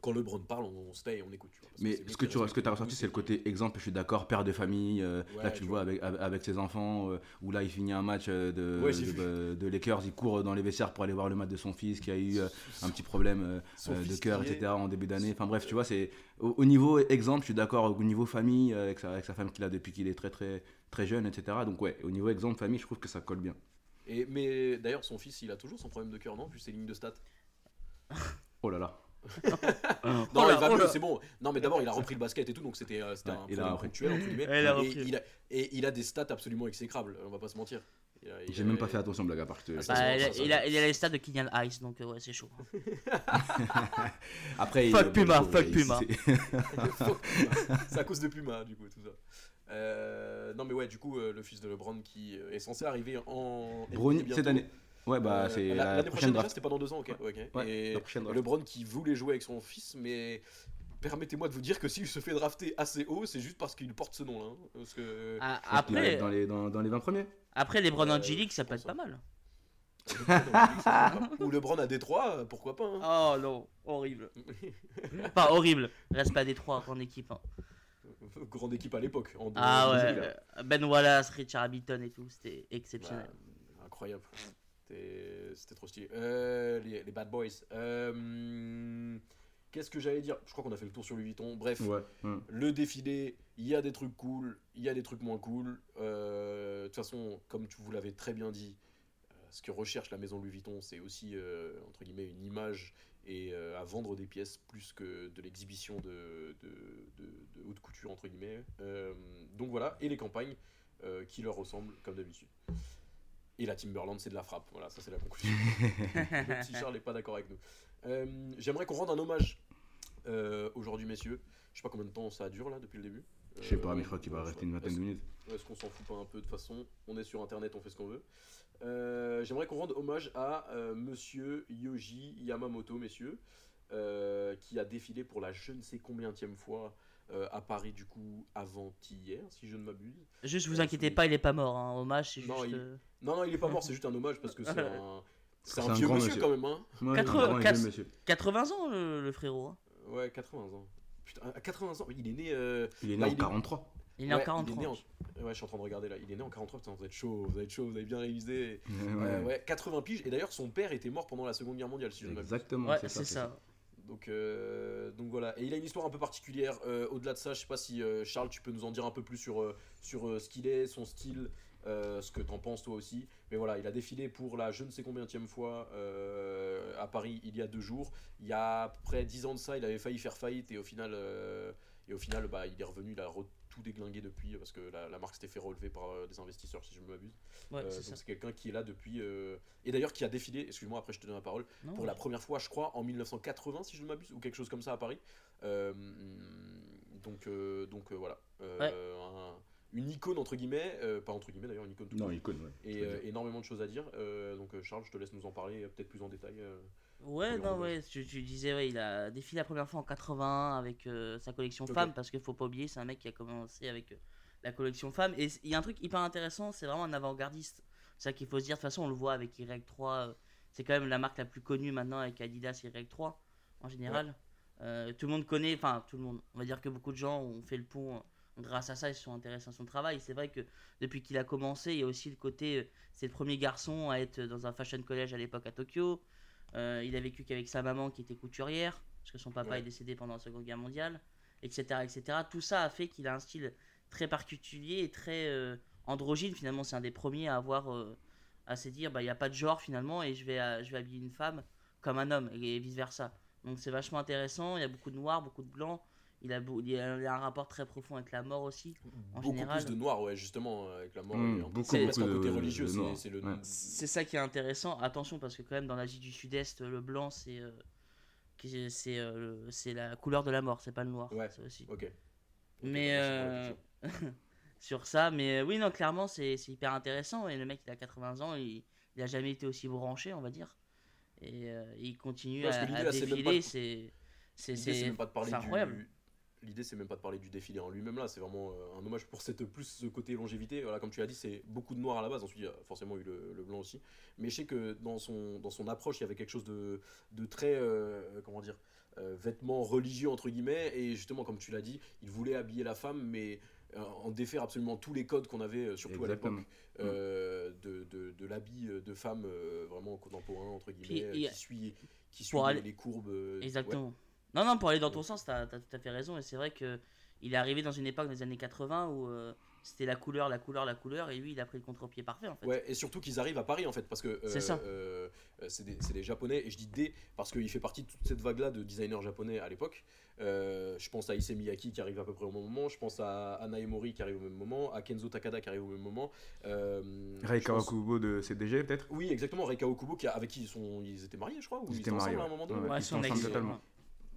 quand LeBron parle, on, se tait et on écoute. Tu vois, parce Mais ce que tu, ce que respecte as ressorti, c'est le côté exemple, je suis d'accord, père de famille. euh, Ouais, là, tu tu le vois vois. avec, ses enfants, euh, où là, il finit un match de, Ouais, de, de- Lakers, il court dans les vestiaires pour aller voir le match de son fils qui a eu euh, [laughs] un petit problème de cœur, etc. en début d'année. Enfin bref, tu vois, c'est au, au niveau exemple, je suis d'accord, au niveau famille, avec, sa, avec sa femme qu'il a depuis qu'il est très, très, très jeune, etc. Donc, ouais, au niveau exemple famille, je trouve que ça colle bien. Et, mais d'ailleurs, son fils, il a toujours son problème de cœur, non Vu ses lignes de stats? [laughs] Oh là là. [laughs] Non, Oh là, il va oh mieux, c'est bon. Non, mais d'abord, il a repris le basket et tout, donc c'était euh, c'était Ouais, un il a problème repris. ponctuel, entre guillemets. Ouais, il a et, repris. il a, et il a des stats absolument exécrables, on va pas se mentir. J'ai même pas fait attention, blague à part. je te- Ah, ça, Bah, c'est il, a, ça, ça. il, a, il a les stats de Kenyan Ice, donc euh, ouais, c'est chaud. [laughs] Après, Fuck il- Puma, bon, fuck Puma. c'est- c'est à cause de Puma, du coup, tout ça. Euh, non, mais ouais, du coup, euh, le fils de LeBron qui euh, est censé arriver en. Brownie, bientôt. cette année. Ouais, bah, Euh, c'est la, la, l'année prochaine prochaine, c'était pas dans deux ans, ok. Ouais, et la. LeBron qui voulait jouer avec son fils, mais permettez-moi de vous dire que s'il se fait drafter assez haut, c'est juste parce qu'il porte ce nom-là. hein, parce que. Ah, après, dans les, dans, dans les 20 premiers. après les Brown Euh, Angelique, ça peut être pas mal. [laughs] Ou LeBron à Détroit, pourquoi pas. hein. Oh non, horrible. pas horrible, reste pas des trois en équipe. hein. [laughs] Grande équipe à l'époque. en Ah ouais, euh, Ben Wallace, Richard Hamilton et tout, c'était exceptionnel. incroyable. C'était trop stylé. Euh, les, les Bad Boys. Euh, Qu'est-ce que j'allais dire? Je crois qu'on a fait le tour sur Louis Vuitton. Bref, Ouais. le défilé, il y a des trucs cool, il y a des trucs moins cool. Euh, De toute façon, comme tu vous l'avez très bien dit, ce que recherche la maison Louis Vuitton, c'est aussi, euh, entre guillemets, une image et euh, à vendre des pièces plus que de l'exhibition de, de, de- de haute couture, entre guillemets. Euh, donc voilà, et les campagnes euh, qui leur ressemblent, comme d'habitude. Et la Timberland, c'est de la frappe. Voilà, ça c'est la conclusion. [laughs] Le petit Charles n'est pas d'accord avec nous. J'aimerais qu'on rende un hommage aujourd'hui, messieurs. Je sais pas combien de temps ça dure là depuis le début. Je sais pas, mais je crois qu'il va rester une vingtaine de minutes. Est-ce qu'on s'en fout pas un peu de toute façon? On est sur internet, on fait ce qu'on veut. Euh, J'aimerais qu'on rende hommage à euh, monsieur Yoji Yamamoto, messieurs, euh, qui a défilé pour la je ne sais combienième fois euh, à Paris, du coup, avant-hier, si je ne m'abuse. Juste, vous Euh, inquiétez pas, il est pas mort. Hein. Hommage, c'est Non, juste. il- euh, Non, non, il est pas mort, c'est juste un hommage parce que c'est [laughs] un. C'est un un vieux grand monsieur, monsieur. quand même, hein. Ouais, Quatre- vraiment, il est quatre- vieux, monsieur. 80 ans, le, le frérot. hein. Ouais, 80 ans. Putain, à 80 ans, il est né. euh, Il est né Bah, en il est- 43. Il est né ouais, en 43. Il est né en- Ouais, je suis en train de regarder là. Il est né en 43, putain, vous êtes chaud, vous êtes chaud, vous avez bien révisé. Ouais, Euh, ouais, 80 piges. Et d'ailleurs, son père était mort pendant la Seconde Guerre mondiale, si je ne m'abuse. Exactement, Ouais, c'est ça. Donc, euh, donc voilà. Et il a une histoire un peu particulière. Euh, Au-delà de ça, je sais pas si euh, Charles, tu peux nous en dire un peu plus sur, sur euh, ce qu'il est, son style, euh, ce que t'en penses toi aussi. Mais voilà, il a défilé pour la je ne sais combienième fois euh, à Paris il y a deux jours. Il y a à peu près 10 ans de ça, il avait failli faire faillite et au final, euh, et au final bah, il est revenu, il a re- tout déglingué depuis parce que la, la marque s'était fait relever par euh, des investisseurs, si je ne m'abuse. Ouais, Euh, c'est donc c'est quelqu'un qui est là depuis. euh, Et d'ailleurs qui a défilé, excuse-moi, après je te donne la parole Non, pour la première fois, je crois, en 1980, si je ne m'abuse, ou quelque chose comme ça à Paris. Euh, donc, euh, donc euh, voilà. Euh, Ouais. un- une icône, entre guillemets, euh, pas entre guillemets d'ailleurs, une icône tout Non, court. icône, ouais. Et euh, énormément de choses à dire. Euh, donc, Charles, je te laisse nous en parler peut-être plus en détail. Ouais, non, on- ouais, tu, tu disais, ouais, il a défilé la première fois en 81 avec euh, sa collection Ok. femmes, parce qu'il faut pas oublier, c'est un mec qui a commencé avec euh, la collection femmes. Et il y a un truc hyper intéressant, c'est vraiment un avant-gardiste. C'est ça qu'il faut se dire, de toute façon, on le voit avec Y3, euh, c'est quand même la marque la plus connue maintenant avec Adidas Y3 en général. Tout le monde connaît, enfin, tout le monde, on va dire que beaucoup de gens ont fait le pont. Grâce à ça, ils se sont intéressés à son travail. C'est vrai que depuis qu'il a commencé, il y a aussi le côté, c'est le premier garçon à être dans un fashion college à l'époque à Tokyo. Euh, il a vécu qu'avec sa maman qui était couturière, parce que son papa Ouais. est décédé pendant la Seconde Guerre mondiale, etc. etc. Tout ça a fait qu'il a un style très particulier et très euh, androgyne. Finalement, c'est un des premiers à avoir, euh, à se dire, bah, il n'y a pas de genre finalement, et je vais, je vais habiller une femme comme un homme, et vice versa. Donc c'est vachement intéressant. Il y a beaucoup de noirs, beaucoup de blancs. Il a, beau- il y a il y a un rapport très profond avec la mort aussi. En beaucoup général. plus de noir, ouais, justement, euh, avec la mort. Mmh, beaucoup, beaucoup un côté de- religieux, de c'est- noir. c'est le. Ouais. C'est ça qui est intéressant. Attention, parce que quand même dans l'Asie du Sud-Est, le blanc c'est euh, c'est euh, le- c'est la couleur de la mort, c'est pas le noir. Ouais. ça aussi. Ok. Ok, Mais euh, [laughs] sur ça, mais oui, non, clairement, c'est c'est hyper intéressant. Et le mec, il a 80 ans, il, il a jamais été aussi branché, on va dire. Et euh, il continue Ouais, parce à, à défiler. de- C'est c'est L'idée, c'est c'est même pas de parler c'est incroyable. du. L'idée, c'est même pas de parler du défilé en lui-même là, c'est vraiment euh, un hommage pour cette plus ce côté longévité. Voilà, comme tu l'as dit, c'est beaucoup de noir à la base. Ensuite, il y a forcément eu le, le blanc aussi. Mais je sais que dans son dans son approche, il y avait quelque chose de de très euh, comment dire euh, vêtements religieux entre guillemets. Et justement, comme tu l'as dit, il voulait habiller la femme, mais euh, en défaire absolument tous les codes qu'on avait, euh, surtout Exactement. à l'époque, euh, de, de, de l'habit euh, de femme euh, vraiment contemporain entre guillemets, Puis, euh, a- qui suit qui suit les, aller- les courbes. euh, ouais. Non, non, pour aller dans ton sens, t'as as tout à fait raison. Et c'est vrai que il est arrivé dans une époque des années 80 où euh, c'était la couleur, la couleur, la couleur. Et lui, il a pris le contre-pied parfait en fait. Ouais, et surtout qu'ils arrivent à Paris en fait, parce que euh, C'est ça. euh, c'est des, c'est des japonais, et je dis des parce qu'il fait partie de toute cette vague-là de designers japonais à l'époque. Euh, je pense à Issey Miyaki qui arrive à peu près au même moment, je pense à Emori qui arrive au même moment, à Kenzo Takada qui arrive au même moment. Euh, je pense- Kawakubo de CDG, peut-être? Oui, exactement, Reika Okubo qui avec qui ils, sont, ils étaient mariés, je crois, ou Ils ils étaient ensemble mariés, à un moment donné. ouais. Ouais, ils son sont ex. ensemble totalement.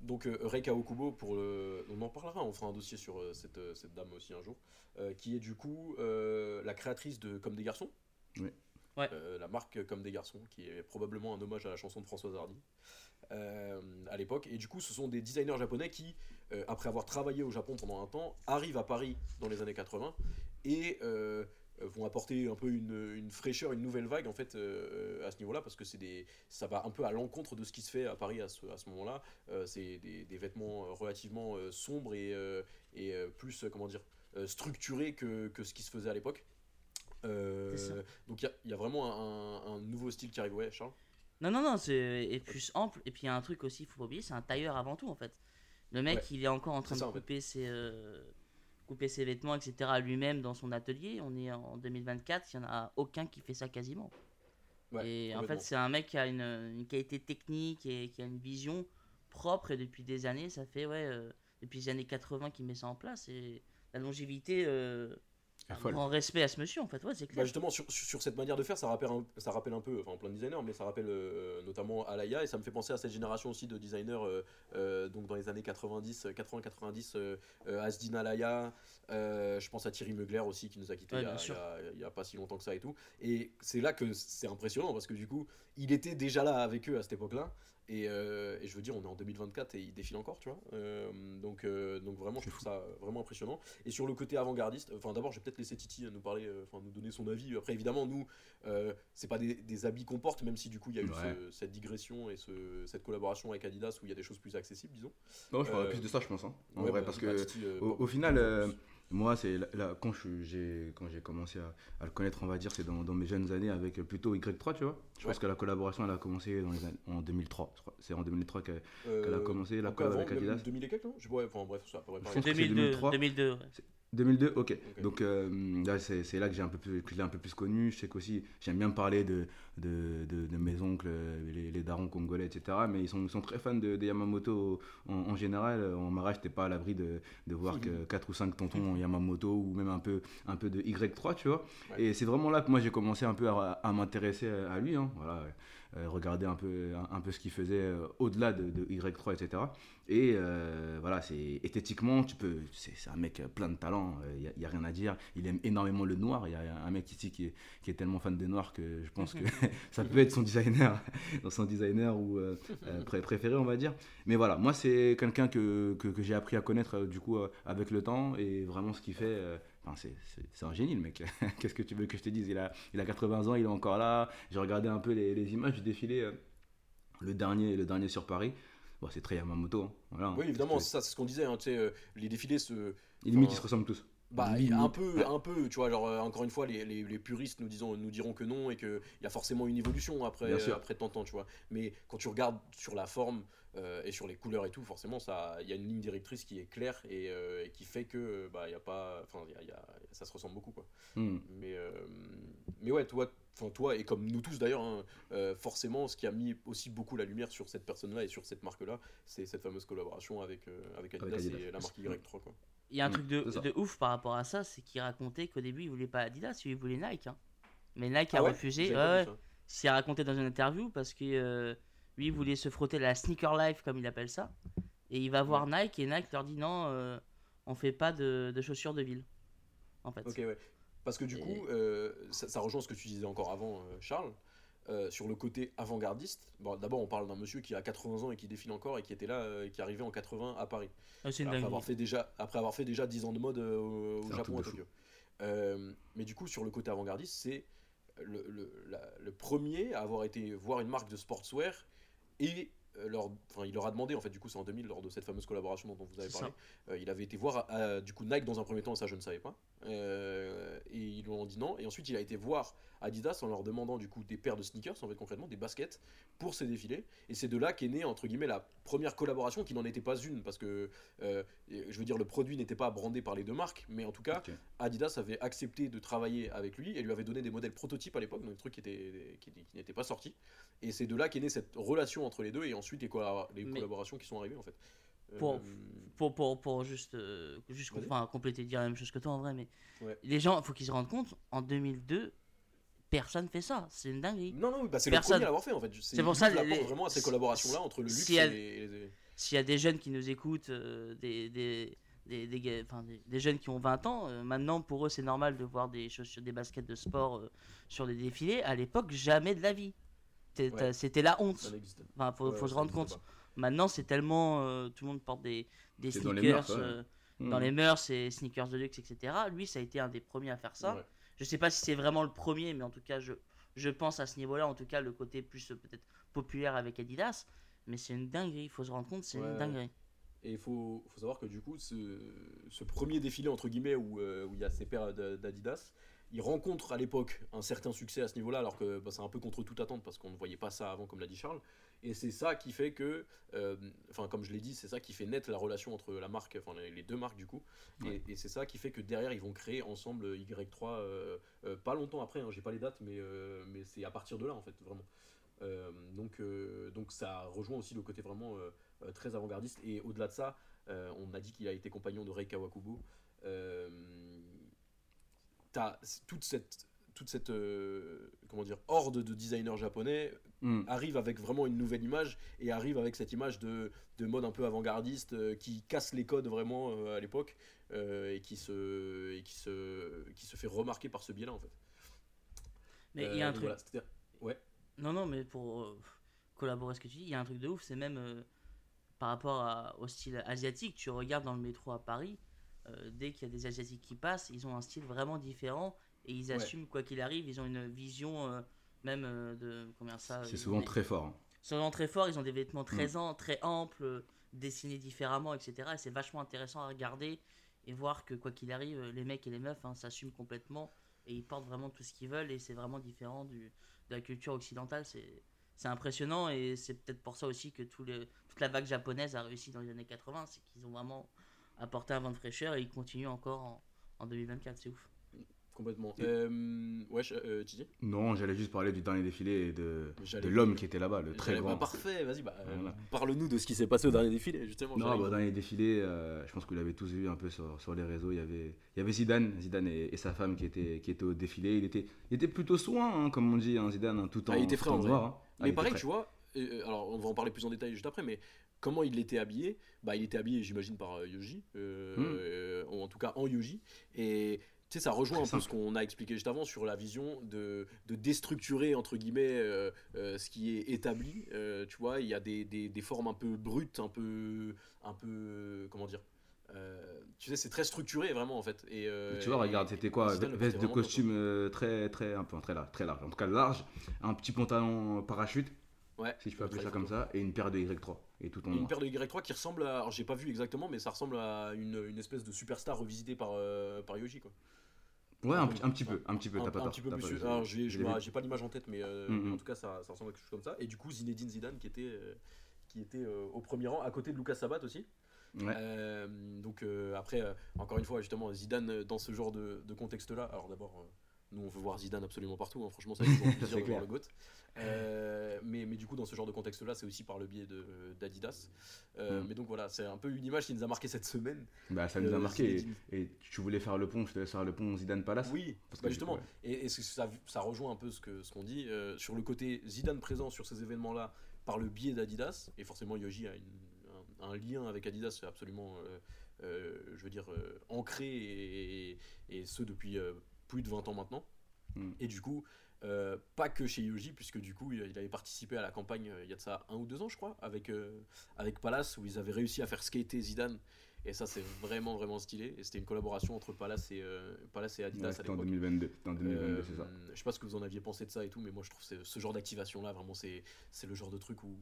Donc euh, Reika Okubo, pour le... on en parlera, on fera un dossier sur euh, cette, euh, cette dame aussi un jour, euh, qui est du coup euh, la créatrice de Comme des garçons. Oui. Ouais. Euh, la marque Comme des garçons, qui est probablement un hommage à la chanson de Françoise Hardy euh, à l'époque. Et du coup, ce sont des designers japonais qui, euh, après avoir travaillé au Japon pendant un temps, arrivent à Paris dans les années 80 et euh, vont apporter un peu une, une fraîcheur, une nouvelle vague en fait euh, à ce niveau-là parce que c'est des, ça va un peu à l'encontre de ce qui se fait à Paris à ce, à ce moment-là. Euh, c'est des, des vêtements euh, relativement euh, sombres et, euh, et euh, plus euh, comment dire euh, structurés que, que ce qui se faisait à l'époque. Euh, donc il y y, a vraiment un, un nouveau style qui arrive, ouais, Charles? Non, non, non, c'est plus ample. Et puis il y a un truc aussi, il faut pas oublier, c'est un tailleur avant tout en fait. Le mec, Ouais. il est encore en train de ça, en fait. couper, ses, euh, couper ses vêtements, etc. lui-même dans son atelier. On est en 2024, il n'y en a aucun qui fait ça quasiment. Ouais, et en fait, c'est un mec qui a une, une qualité technique et qui a une vision propre. Et depuis des années, ça fait, ouais, euh, depuis les années 80 qu'il met ça en place. Et la longévité, euh, Un folle. grand respect à ce monsieur, en fait, ouais, c'est Bah clair. justement, sur, sur- cette manière de faire, ça rappelle un, ça rappelle un peu, enfin plein de designers, mais ça rappelle euh, notamment Alaya, et ça me fait penser à cette génération aussi de designers, euh, euh, donc dans les années 90, 80-90, euh, euh, Asdin Alaya, euh, je pense à Thierry Mugler aussi, qui nous a quittés Ouais, il, y a, a pas si longtemps que ça et tout. Et c'est là que c'est impressionnant, parce que du coup, il était déjà là avec eux à cette époque-là, et, euh, et je veux dire, on est en 2024 et il défile encore, tu vois. Euh, donc, euh, donc vraiment, je trouve ça vraiment impressionnant. Et sur le côté avant-gardiste, enfin d'abord, je vais peut-être laisser Titi nous parler, enfin nous donner son avis. Après, évidemment, nous, c'est pas des, des habits qu'on porte, même si du coup il y a eu Ouais. ce- cette digression et ce, cette collaboration avec Adidas où il y a des choses plus accessibles, disons. Non, je parlerai plus de ça, je pense. hein. En Ouais, vrai, bah, parce bah, que Titi, au, final, moi, c'est la- la- quand je- j'ai quand j'ai commencé à, à le connaître, on va dire, c'est dans, dans mes jeunes années avec plutôt Y3, tu vois. Je pense Ouais. que la collaboration, elle a commencé dans les années- en 2003. je crois. C'est en 2003 qu'elle euh, qu'elle a commencé la collab avec Adidas. 2000 et quelques, non? Je pas, enfin bref, pense que c'est 2002, 2003. 2002. Ouais. 2002, ok. Ok. Donc euh, là, c'est là que j'ai un peu plus, que je l'ai un peu plus connu. Je sais qu'aussi, j'aime bien parler de, de, de, de mes oncles, les, les darons congolais, etc. Mais ils sont, ils sont très fans de, de Yamamoto en, en général. En mariage, t'es pas à l'abri de, de voir que 4 ou 5 tontons en Yamamoto ou même un peu, un peu de Y3, tu vois. Ouais. Et c'est vraiment là que moi j'ai commencé un peu à, à m'intéresser à lui. hein. Voilà. Euh, regarder un peu, un, un peu ce qu'il faisait euh, au-delà de, de Y3, etc. Et euh, voilà, c'est esthétiquement, tu peux, c'est un mec euh, plein de talent, il n'y a, rien à dire. Il aime énormément le noir. Il y a un mec ici qui est, qui est tellement fan des noirs que je pense que [laughs] [laughs] ça peut être son designer, [laughs] son designer ou euh, euh, pré- préféré, on va dire. Mais voilà, moi c'est quelqu'un que, que, que j'ai appris à connaître euh, du coup euh, avec le temps et vraiment ce qu'il fait. euh, Enfin, c'est- un génie le mec. Qu'est-ce que tu veux que je te dise? Il a, il a 80 ans, il est encore là. J'ai regardé un peu les, les images du défilé, euh, le, dernier, le dernier sur Paris. Bon, c'est très Yamamoto. hein. Voilà, hein. Oui, évidemment, c'est ça, c'est ce qu'on disait. hein, euh, les défilés se. que- limite, ils se ressemblent tous. Bah, un peu, un peu, tu vois, genre, euh, encore une fois, les, les, les puristes nous, disons, nous diront que non et qu'il y a forcément une évolution après, sûr. après tant de temps, tu vois. Mais quand tu regardes sur la forme euh, et sur les couleurs et tout, forcément, il y a une ligne directrice qui est claire et, euh, et qui fait que, euh, bah, y a pas. Y a- y a- ça se ressemble beaucoup, quoi. Hmm. Mais, euh, mais ouais, toi, enfin toi et comme nous tous d'ailleurs, hein, euh, forcément, ce qui a mis aussi beaucoup la lumière sur cette personne-là et sur cette marque-là, c'est cette fameuse collaboration avec, euh, avec Adidas, Avec Adidas. et la marque Y3. Quoi. Il y a un Mm, truc de, ouf par rapport à ça, c'est qu'il racontait qu'au début il voulait pas Adidas, il voulait Nike. hein. Mais Nike a Ah ouais refusé. Ouais. C'est raconté dans une interview parce que euh, lui il voulait se frotter la sneaker life comme il appelle ça. Et il va voir Nike et Nike leur dit non, euh, on fait pas de, de chaussures de ville. En fait. Ok, ouais. Parce que du Et- coup, euh, ça, ça rejoint ce que tu disais encore avant, euh, Charles. euh, sur le côté avant-gardiste, bon, d'abord on parle d'un monsieur qui a 80 ans et qui défile encore et qui était là, euh, et qui est arrivé en 80 à Paris. Ah, après avoir, fait déjà, après avoir fait déjà 10 ans de mode euh, au, au Japon, à Tokyo. Euh, mais du coup, sur le côté avant-gardiste, c'est le, le- la- le premier à avoir été voir une marque de sportswear et leur, enfin, il leur a demandé, en fait, du coup, c'est en 2000, lors de cette fameuse collaboration dont vous avez parlé, euh, il avait été voir euh, du coup Nike dans un premier temps, ça je ne savais pas. Euh, et ils lui ont dit non. Et ensuite, il a été voir Adidas en leur demandant du coup des paires de sneakers, en fait concrètement des baskets pour ses défilés. Et c'est de là qu'est née entre guillemets la première collaboration, qui n'en était pas une, parce que euh, je veux dire le produit n'était pas brandé par les deux marques, mais en tout cas. Adidas avait accepté de travailler avec lui et lui avait donné des modèles prototypes à l'époque, donc des trucs qui étaient qui, qui n'étaient pas sortis. Et c'est de là qu'est née cette relation entre les deux et ensuite les, les Mais- collaborations qui sont arrivées en fait. Pour- Euh, pour, pour, pour juste, euh, juste enfin, compléter, dire la même chose que toi en vrai, mais Ouais. les gens, il faut qu'ils se rendent compte, en 2002, personne fait ça. C'est une dinguerie. Non, non, bah, c'est le Personne. premier à l'avoir fait en fait. C'est pour ça, apporte les- vraiment à ces collaborations-là entre le luxe si et les. S'il y a des jeunes qui nous écoutent, euh, des, des, des, des, enfin, des- jeunes qui ont 20 ans, euh, maintenant pour eux c'est normal de voir des chaussures, des baskets de sport euh, sur des défilés. À l'époque, jamais de la vie. Ouais. C'était la honte. Enfin, faut, Ouais, faut se rendre compte. Maintenant, c'est tellement. euh, tout le monde porte des, des C'est dans les sneakers. mœurs, euh, Hmm. dans les mœurs et sneakers de luxe, etc. Lui, ça a été un des premiers à faire ça. Ouais. Je sais pas si c'est vraiment le premier, mais en tout cas, je, je pense à ce niveau-là, en tout cas, le côté plus euh, peut-être populaire avec Adidas. Mais c'est une dinguerie, il faut se rendre compte, c'est Ouais. une dinguerie. Et il faut, faut savoir que du coup, ce, ce premier défilé, entre guillemets, où euh, où il y a ces paires d'Adidas, il rencontre à l'époque un certain succès à ce niveau-là, alors que bah, c'est un peu contre toute attente, parce qu'on ne voyait pas ça avant, comme l'a dit Charles. Et c'est ça qui fait que, euh, enfin, comme je l'ai dit, c'est ça qui fait naître la relation entre la marque, enfin, les, deux marques, du coup. Et, et c'est ça qui fait que derrière, ils vont créer ensemble Y3, euh, euh, pas longtemps après, hein, j'ai pas les dates, mais, euh, mais c'est à partir de là, en fait, vraiment. Euh, donc, euh, donc ça rejoint aussi le côté vraiment euh, euh, très avant-gardiste. Et au-delà de ça, euh, on a dit qu'il a été compagnon de Rei Kawakubo. Euh, t'as toute cette, toute cette euh, comment dire, horde de designers japonais Mm. arrive avec vraiment une nouvelle image et arrive avec cette image de, de mode un peu avant-gardiste euh, qui casse les codes vraiment euh, à l'époque euh, et, qui se, et qui, se, qui se fait remarquer par ce biais-là en fait. Mais il Euh, y a un truc. voilà, ouais. Non, non, mais pour euh, collaborer à ce que tu dis, il y a un truc de ouf, c'est même euh, par rapport à- au style asiatique. Tu regardes dans le métro à Paris, euh, dès qu'il y a des Asiatiques qui passent, ils ont un style vraiment différent et ils Ouais. assument, quoi qu'il arrive, ils ont une vision euh, même euh, de. Combien ça C'est souvent ont- très fort. souvent très fort, ils ont des vêtements très, am- très amples, euh, dessinés différemment, etc. Et c'est vachement intéressant à regarder et voir que quoi qu'il arrive, les mecs et les meufs hein, s'assument complètement et ils portent vraiment tout ce qu'ils veulent et c'est vraiment différent du, de la culture occidentale. C'est c'est impressionnant et c'est peut-être pour ça aussi que tous les, toute la vague japonaise a réussi dans les années 80, c'est qu'ils ont vraiment apporté un vent de fraîcheur et ils continuent encore en, en 2024, c'est ouf. Complètement. Et- Euh, ouais, euh, Titi Non, j'allais juste parler du dernier défilé et de, l'homme qui était là-bas, le très J'allais- bah, grand. parfait, vas-y, bah, euh, Voilà. parle-nous de ce qui s'est passé au dernier défilé, justement. Non, j'arrive. bah, dans les défilés, euh, je pense que vous l'avez tous vu un peu sur, sur les réseaux. Il y avait, il y avait Zidane, Zidane et, et sa femme qui étaient, qui étaient au défilé. Il était, il était plutôt soin, hein, comme on dit, hein, Zidane, hein, tout en, Ah, il était frais, en noir. hein. Ah, Mais il était pareil, tu vois, euh, alors on va en parler plus en détail juste après, mais comment il était habillé? Bah, il était habillé, j'imagine, par euh, Yoji, euh, euh, ou en tout cas en Yoji. Et tu sais, ça rejoint un peu ce qu'on a expliqué juste avant sur la vision de, de déstructurer, entre guillemets, euh, euh, ce qui est établi. Euh, tu vois, il y a des, des, des formes un peu brutes, un peu. Un peu comment dire tu sais, c'est très structuré vraiment en fait. Et, Tu vois, regarde, c'était quoi Veste de costume très, très, un peu très large, très large, en tout cas large, un petit pantalon parachute. Ouais, si je peux appeler ça comme ça, et une paire de Y3, et tout en Et une paire de Y3 qui ressemble à. Alors j'ai pas vu exactement, mais ça ressemble à une, une espèce de superstar revisitée par, euh, par Yoji quoi. Ouais, un, petit- un petit peu, un petit peu, un, t'as pas un tort, petit peu t'as plus. pas- sûr. Alors j'ai j'ai pas l'image en tête, mais euh, Mhm. en tout cas ça, ça ressemble à quelque chose comme ça. Et du coup Zinedine Zidane qui était, euh, qui était euh, au premier rang, à côté de Lucas Sabat aussi. Ouais. Euh, donc euh, après, euh, encore une fois, justement, Zidane euh, dans ce genre de, de contexte-là. Alors d'abord, euh, nous on veut voir Zidane absolument partout. hein, franchement, ça fait toujours [laughs] plaisir de voir le GOAT. Euh, mais, mais du coup, dans ce genre de contexte-là, c'est aussi par le biais de- d'Adidas. Euh, Mm. Mais donc voilà, c'est un peu une image qui nous a marqué cette semaine. Bah, ça nous a Euh, marqué, et, tu voulais faire le pont, je te laisse faire le pont Zidane Palace. Oui, Parce bah que justement. ouais. Et, ça, ça rejoint un peu ce qu'on ce qu'on dit sur le côté Zidane présent sur ces événements-là par le biais d'Adidas. Et forcément, Yoji a une- un, lien avec Adidas absolument, euh, euh, je veux dire, euh, ancré et, et ce depuis plus de 20 ans maintenant. Mm. Et du coup, euh, pas que chez Yoji, puisque du coup, il avait participé à la campagne euh, il y a de ça un ou deux ans, je crois, avec, euh, avec Palace, où ils avaient réussi à faire skater Zidane. Et ça, c'est vraiment, vraiment stylé. Et c'était une collaboration entre Palace et, euh, Palace et Adidas Ouais, à en l'époque. 2022, c'était en 2022 Euh, c'est ça. Je sais pas ce que vous en aviez pensé de ça et tout, mais moi je trouve que ce genre d'activation là, vraiment, c'est c'est le genre de truc où.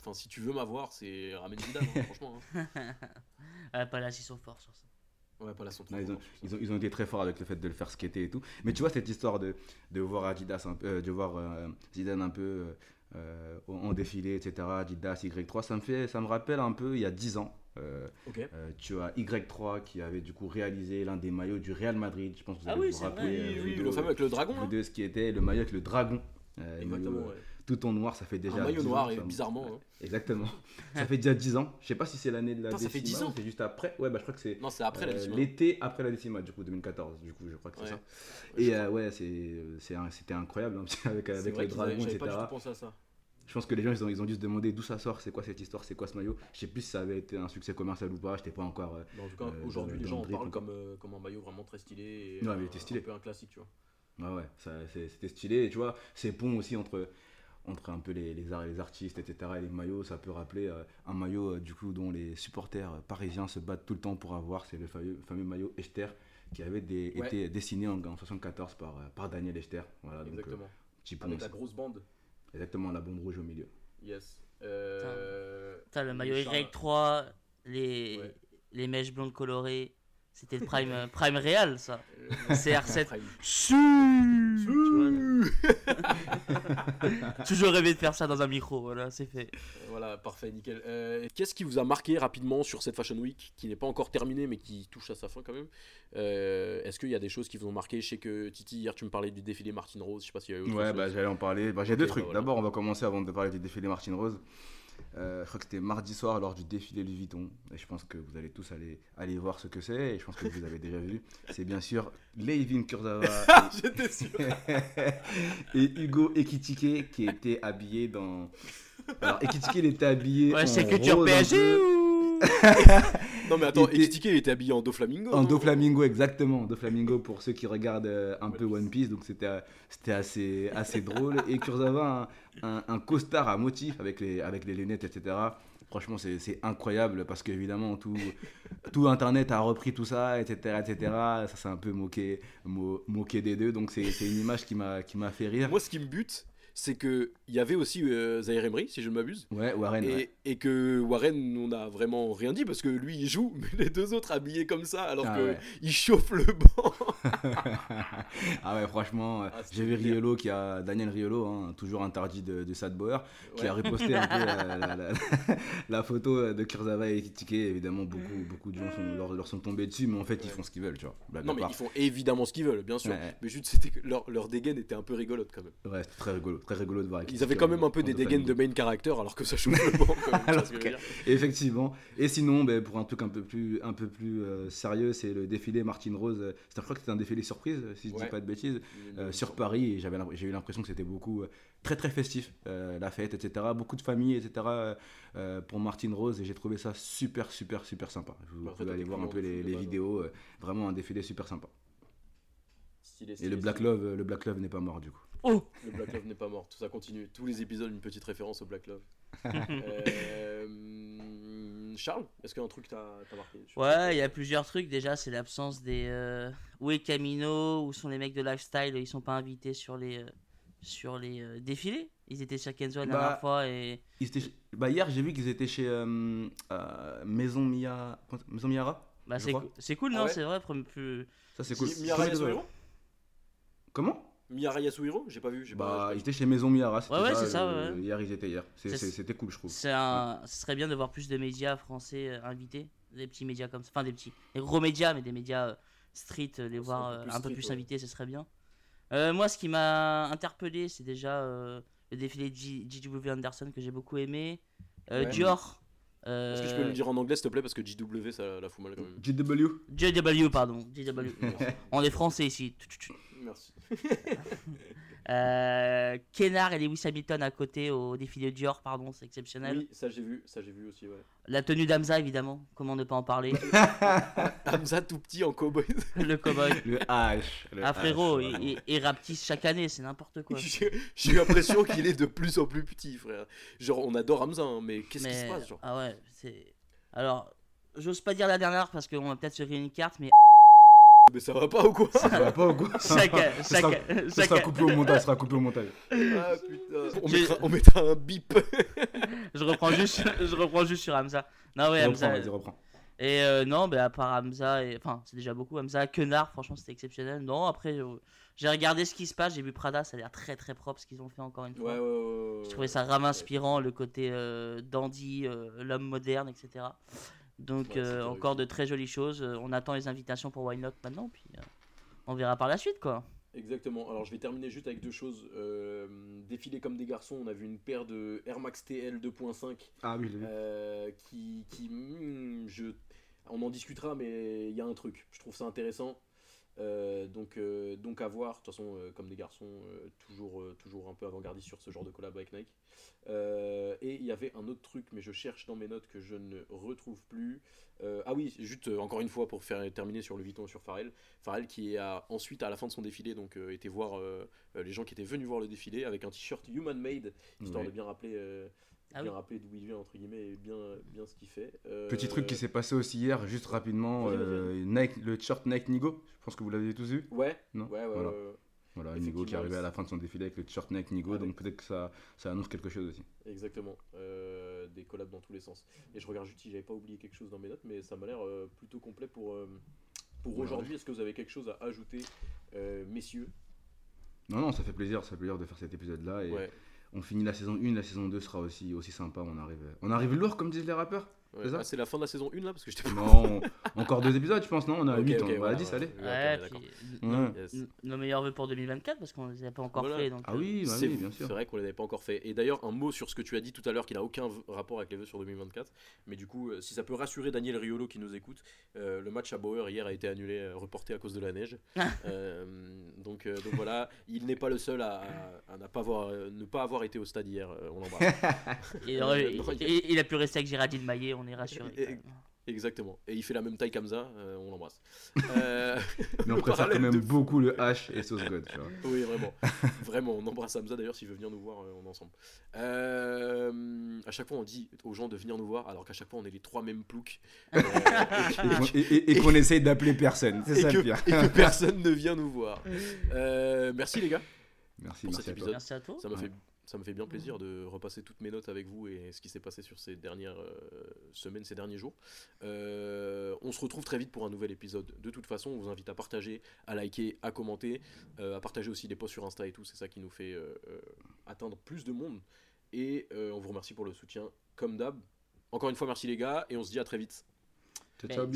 Enfin, si tu veux m'avoir, c'est ramène Zidane, hein, [laughs] franchement. hein. [laughs] Ah, là, ils sont forts sur ça. Ouais, pas la son Non, ils, ont, ils, ont, ils ont été très forts avec le fait de le faire skater et tout. Mais tu vois, cette histoire de, de voir Adidas, un peu, euh, de voir euh, Zidane un peu euh, en en défilé, etc., Adidas, Y3, ça me, fait, ça me rappelle un peu il y a 10 ans. euh, Ok. euh, tu as Y3 qui avait du coup réalisé l'un des maillots du Real Madrid. Je pense que vous Ah allez oui, vous rappeler. vrai. euh, Oui, oui, le fameux avec le dragon. là. deux, ce qui était le maillot avec le dragon. euh, maillot, Exactement, euh, ouais. Tout en noir, ça fait déjà. Un maillot 10 noir ans, et bizarrement. hein. [laughs] Exactement. ça fait déjà 10 ans. Je sais pas si c'est l'année de la Putain, ça fait décima 10 ans. c'est juste après. Ouais, bah je crois que c'est. Non, c'est après la Euh, décima. L'été après la décima, du coup, 2014, du coup, je crois que c'est Ouais. ça. Ouais, Et euh, ouais, c'est, c'est un- c'était incroyable hein, [laughs] avec, avec vrai le qu'ils avaient- dragon, J'avais pas du etc. tout pensé à ça. Je pense que les gens, ils ont, ils ont dû se demander d'où ça sort, c'est quoi cette histoire, c'est quoi ce maillot. Je sais plus si ça avait été un succès commercial ou pas, j'étais pas encore. euh, en tout cas, Euh, aujourd'hui, les gens en parlent comme, comme un maillot vraiment très stylé. Et, Ouais, mais il était stylé. Un peu un classique, tu vois. Ouais, ouais, c'était stylé. Et tu vois, ces ponts aussi entre, entre un peu les, les, ar- les artistes, etc. et les maillots, ça peut rappeler euh, un maillot euh, du coup dont les supporters euh, parisiens se battent tout le temps pour avoir. C'est le fameux, fameux maillot Echter qui avait des- Ouais. été dessiné en, en 74 par, par Daniel Echter. Voilà, donc euh, Exactement. petit Avec la grosse bande. Exactement, la bande rouge au milieu. Yes. Euh, Putain, le maillot Charles- Y3, les, Ouais. les mèches blondes colorées, c'était le prime, euh, prime réel ça. euh, CR7. [laughs] Prime. Su Tu vois, [laughs] Toujours rêvé de faire ça dans un micro, voilà, c'est fait. Voilà, parfait, nickel. Euh, Qu'est-ce qui vous a marqué rapidement sur cette Fashion Week, qui n'est pas encore terminée, mais qui touche à sa fin quand même? Euh, Est-ce qu'il y a des choses qui vous ont marqué? Je sais que Titi, hier, tu me parlais du défilé Martine Rose, je sais pas s'il y a eu autre Ouais, chose. bah, j'allais en parler. Bah, j'ai deux bah, trucs. voilà. D'abord, on va commencer avant de parler du défilé Martine Rose. Euh, je crois que c'était mardi soir lors du défilé Louis Vuitton. Et je pense que vous allez tous aller, aller voir ce que c'est. Et je pense que vous avez déjà vu. C'est bien sûr Levin Kurzawa [laughs] J'étais sûr. [laughs] et Hugo Ekitike qui était habillé dans. Alors Ekitike il était habillé Ouais, en c'est culture PSG ou [laughs] Non, mais attends, Il était- il était habillé en Doflamingo. En Doflamingo, exactement. Doflamingo pour ceux qui regardent euh, un peu One Piece, donc c'était euh, c'était assez, assez drôle. Et Kurzawa, un, un, un costard à motif avec les, avec les lunettes, etc. Franchement, c'est incroyable parce qu'évidemment, tout, tout Internet a repris tout ça, etc. etc. Ça s'est un peu moqué, mo- moqué des deux, donc c'est une image qui m'a qui m'a fait rire. Moi, ce qui me bute, c'est que il y avait aussi euh, Zaire Emery, si je ne m'abuse. Ouais, Warren. Et, ouais. et que Warren, on a vraiment rien dit parce que lui il joue, mais les deux autres habillés comme ça alors Ah que ouais. il chauffe le banc. [laughs] ah ouais, franchement, euh, Ah, c'était j'ai vu. Riolo qui a Daniel Riolo, hein, toujours interdit de, de Sad Bauer, qui a reposté un peu [laughs] la, la- la- [laughs] la photo de Kurzawa et Ekitike. Évidemment, beaucoup, beaucoup de gens sont, leur, leur sont tombés dessus, mais en fait, ils font ce qu'ils veulent, tu vois. Blague Non mais part. ils font évidemment ce qu'ils veulent, bien sûr. Mais juste c'était leur, leur dégaine était un peu rigolote quand même. Ouais, c'était très rigolo, très rigolo de voir. Ils avaient quand même un peu des dégaines de main character alors que ça [laughs] je dire. Effectivement. Et sinon, ben, pour un truc un peu plus, un peu plus euh, sérieux, c'est le défilé Martin Rose. Je crois que c'était un défilé surprise, si je Ouais. dis pas de bêtises. Euh, sur. Paris et j'avais l'imp- j'ai eu l'impression que c'était beaucoup euh, très très festif euh, la fête etc beaucoup de familles etc pour Martine Rose et j'ai trouvé ça super super super sympa vous Bah, pouvez aller voir un peu les, vidéos euh, vraiment un défilé super sympa Stylé, et le Black stylé. Love le Black Love n'est pas mort du coup Oh Le Black Love n'est pas mort, tout ça continue. Tous les épisodes, une petite référence au Black Love. [laughs] Euh, Charles, est-ce qu'il y a un truc que t'as marqué? Ouais, il y a plusieurs trucs. Déjà, c'est l'absence des. Euh... Où est Camino Où sont les mecs de lifestyle? Ils sont pas invités sur les, euh, sur les euh, défilés. Ils étaient sur Kenzo la Bah, dernière fois et. Ils étaient chez- bah, hier j'ai vu qu'ils étaient chez euh, euh, Maison Mia Maison Miara Bah, c'est cool, Ah non? ouais C'est vrai. plus- ça c'est cool Mi- Miyara Très Yasuhiro drôle. comment? Miyara Yasuhiro J'ai pas vu. j'ai pas- bah j'ai ils pas étaient chez Maison Miara c'était Ouais, ouais, c'est ça, le- ouais. hier ils étaient hier c'était cool je trouve C'est un. Ce serait bien de voir plus de médias français euh, invités. Des petits médias comme ça. Enfin, des petits. Des gros médias, mais des médias euh, street, euh, les voir un peu euh, plus un peu street, plus ouais. invités, ce serait bien. Euh, moi, ce qui m'a interpellé, c'est déjà euh, le défilé de G- JW Anderson que j'ai beaucoup aimé. Euh, Ouais. Dior. Est-ce que tu peux euh, le dire en anglais s'il te plaît parce que JW ça la fout mal quand même. JW JW, pardon. JW. [laughs] On est français ici. Merci. [laughs] Euh, Kennard et Lewis Hamilton à côté au défilé Dior, pardon, c'est exceptionnel. Oui, ça j'ai vu, ça j'ai vu aussi, ouais. La tenue d'Amza, évidemment, comment ne pas en parler. [laughs] Hamza tout petit en cowboy. le cowboy. le H le Ah H, frérot, vraiment. il, il- rapetisse chaque année, c'est n'importe quoi. [laughs] J'ai l'impression qu'il est de plus en plus petit, frère. Genre, on adore Hamza, hein, mais qu'est-ce qui se passe, genre? Ah ouais, c'est. Alors, j'ose pas dire la dernière parce qu'on va peut-être se créer une carte, mais Mais ça va pas ou quoi Ça va pas ou quoi chacun, Ce sera- chacun, coupé au montage, ce sera coupé au montage. Ah putain. On mettra, on mettra un bip. je reprends juste, je reprends juste sur Hamza. Non ouais, reprends, Hamza. vas-y, reprends. Et euh, non, bah, à part Hamza, et... enfin c'est déjà beaucoup. Hamza, Quenard, franchement c'était exceptionnel. Non, après euh, j'ai regardé ce qui se passe, j'ai vu Prada, ça a l'air très très propre ce qu'ils ont fait encore une fois. Ouais, ouais, ouais. ouais, Je trouvais ça grave inspirant, le côté euh, dandy, euh, l'homme moderne, etc. Donc Ouais, euh, encore de très jolies choses. Euh, On attend les invitations pour Why Not maintenant, puis euh, on verra par la suite quoi. Exactement. Alors, je vais terminer juste avec deux choses. Euh, défiler comme des garçons, on a vu une paire de Air Max TL 2.5 Ah oui, euh, qui, qui hmm, je, on en discutera, mais il y a un truc. Je trouve ça intéressant. Euh, donc, euh, donc à voir. De toute façon, euh, comme des garçons, toujours, toujours un peu avant-gardiste sur ce genre de collab avec Nike. Et il y avait un autre truc, mais je cherche dans mes notes que je ne retrouve plus. Ah oui, juste encore une fois pour faire terminer sur le Vuitton et sur Pharrell. Pharrell qui a ensuite à la fin de son défilé donc été voir les gens qui étaient venus voir le défilé avec un t-shirt Human Made histoire Ouais. de bien rappeler, Ah bien oui. rappeler d'où il vient entre guillemets et bien, bien ce qu'il fait. Euh, Petit truc qui s'est passé aussi hier, juste rapidement. Vas-y. euh, Nike, le t-shirt Nike Nigo, je pense que vous l'avez tous vu. Ouais, Non ouais, ouais. Voilà. Voilà, Nigo qui est arrivé à oui. la fin de son défilé avec le t-shirt Nike Nigo, donc peut-être que ça, ça annonce quelque chose aussi. Exactement, euh, des collabs dans tous les sens. Et je regarde juste si j'avais pas oublié quelque chose dans mes notes, mais ça m'a l'air euh, plutôt complet pour, euh, pour Ouais. aujourd'hui. Est-ce que vous avez quelque chose à ajouter, euh, messieurs? Non, non, ça fait plaisir, ça fait plaisir de faire cet épisode-là. Et Ouais. On finit la saison 1, la saison 2 sera aussi, sympa. On arrive, on arrive lourd, comme disent les rappeurs. Ouais. C'est ça Ah, c'est la fin de la saison 1 là Parce que j'étais Non, encore deux épisodes, je pense, non On a Ok, 8, ok, on va à voilà, 10, ouais. allez. Ouais, ok, Ouais, d'accord. puis Ouais. nos- Yes. nos- nos meilleurs vœux pour 2024 parce qu'on les a pas encore Voilà. fait. Donc, Ah oui, bah C'est oui, bah c'est- oui, bien sûr. C'est vrai qu'on les avait pas encore fait. Et d'ailleurs, un mot sur ce que tu as dit tout à l'heure qui n'a aucun rapport avec les vœux sur 2024. Mais du coup, euh, si ça peut rassurer Daniel Riolo qui nous écoute, euh, le match à Bauer hier a été annulé, euh, reporté à cause de la neige. [laughs] Euh, donc, euh, donc voilà, il n'est pas le seul à, à- pas avoir, euh, ne pas avoir été au stade hier. euh, on l'embrasse. [laughs] il- [laughs] il- il a pu rester avec Géraldine Maillet, on est rassuré. Et- Exactement. Et il fait la même taille qu'Amza, euh, on l'embrasse. [laughs] Euh, Mais on [laughs] préfère quand même de- beaucoup le H et Sauce God, tu vois. Oui, vraiment. [laughs] vraiment, on embrasse Hamza d'ailleurs s'il veut venir nous voir, euh, on est ensemble. Euh, à chaque fois, on dit aux gens de venir nous voir, alors qu'à chaque fois, on est les trois mêmes ploucs. Euh, Et qu'on- et- et- et qu'on essaye d'appeler personne, c'est ça que, le pire. et que personne ne vient nous voir. Euh, merci les gars, Merci, pour merci cet à toi. épisode. Merci à toi. Ça m'a Ouais. fait, ça me fait bien plaisir de repasser toutes mes notes avec vous et ce qui s'est passé sur ces dernières euh, semaines, ces derniers jours. Euh, on se retrouve très vite pour un nouvel épisode. De toute façon, on vous invite à partager, à liker, à commenter, euh, à partager aussi des posts sur Insta et tout. C'est ça qui nous fait euh, euh, atteindre plus de monde. Et euh, on vous remercie pour le soutien, comme d'hab. Encore une fois, merci les gars, et on se dit à très vite. Ciao, ciao,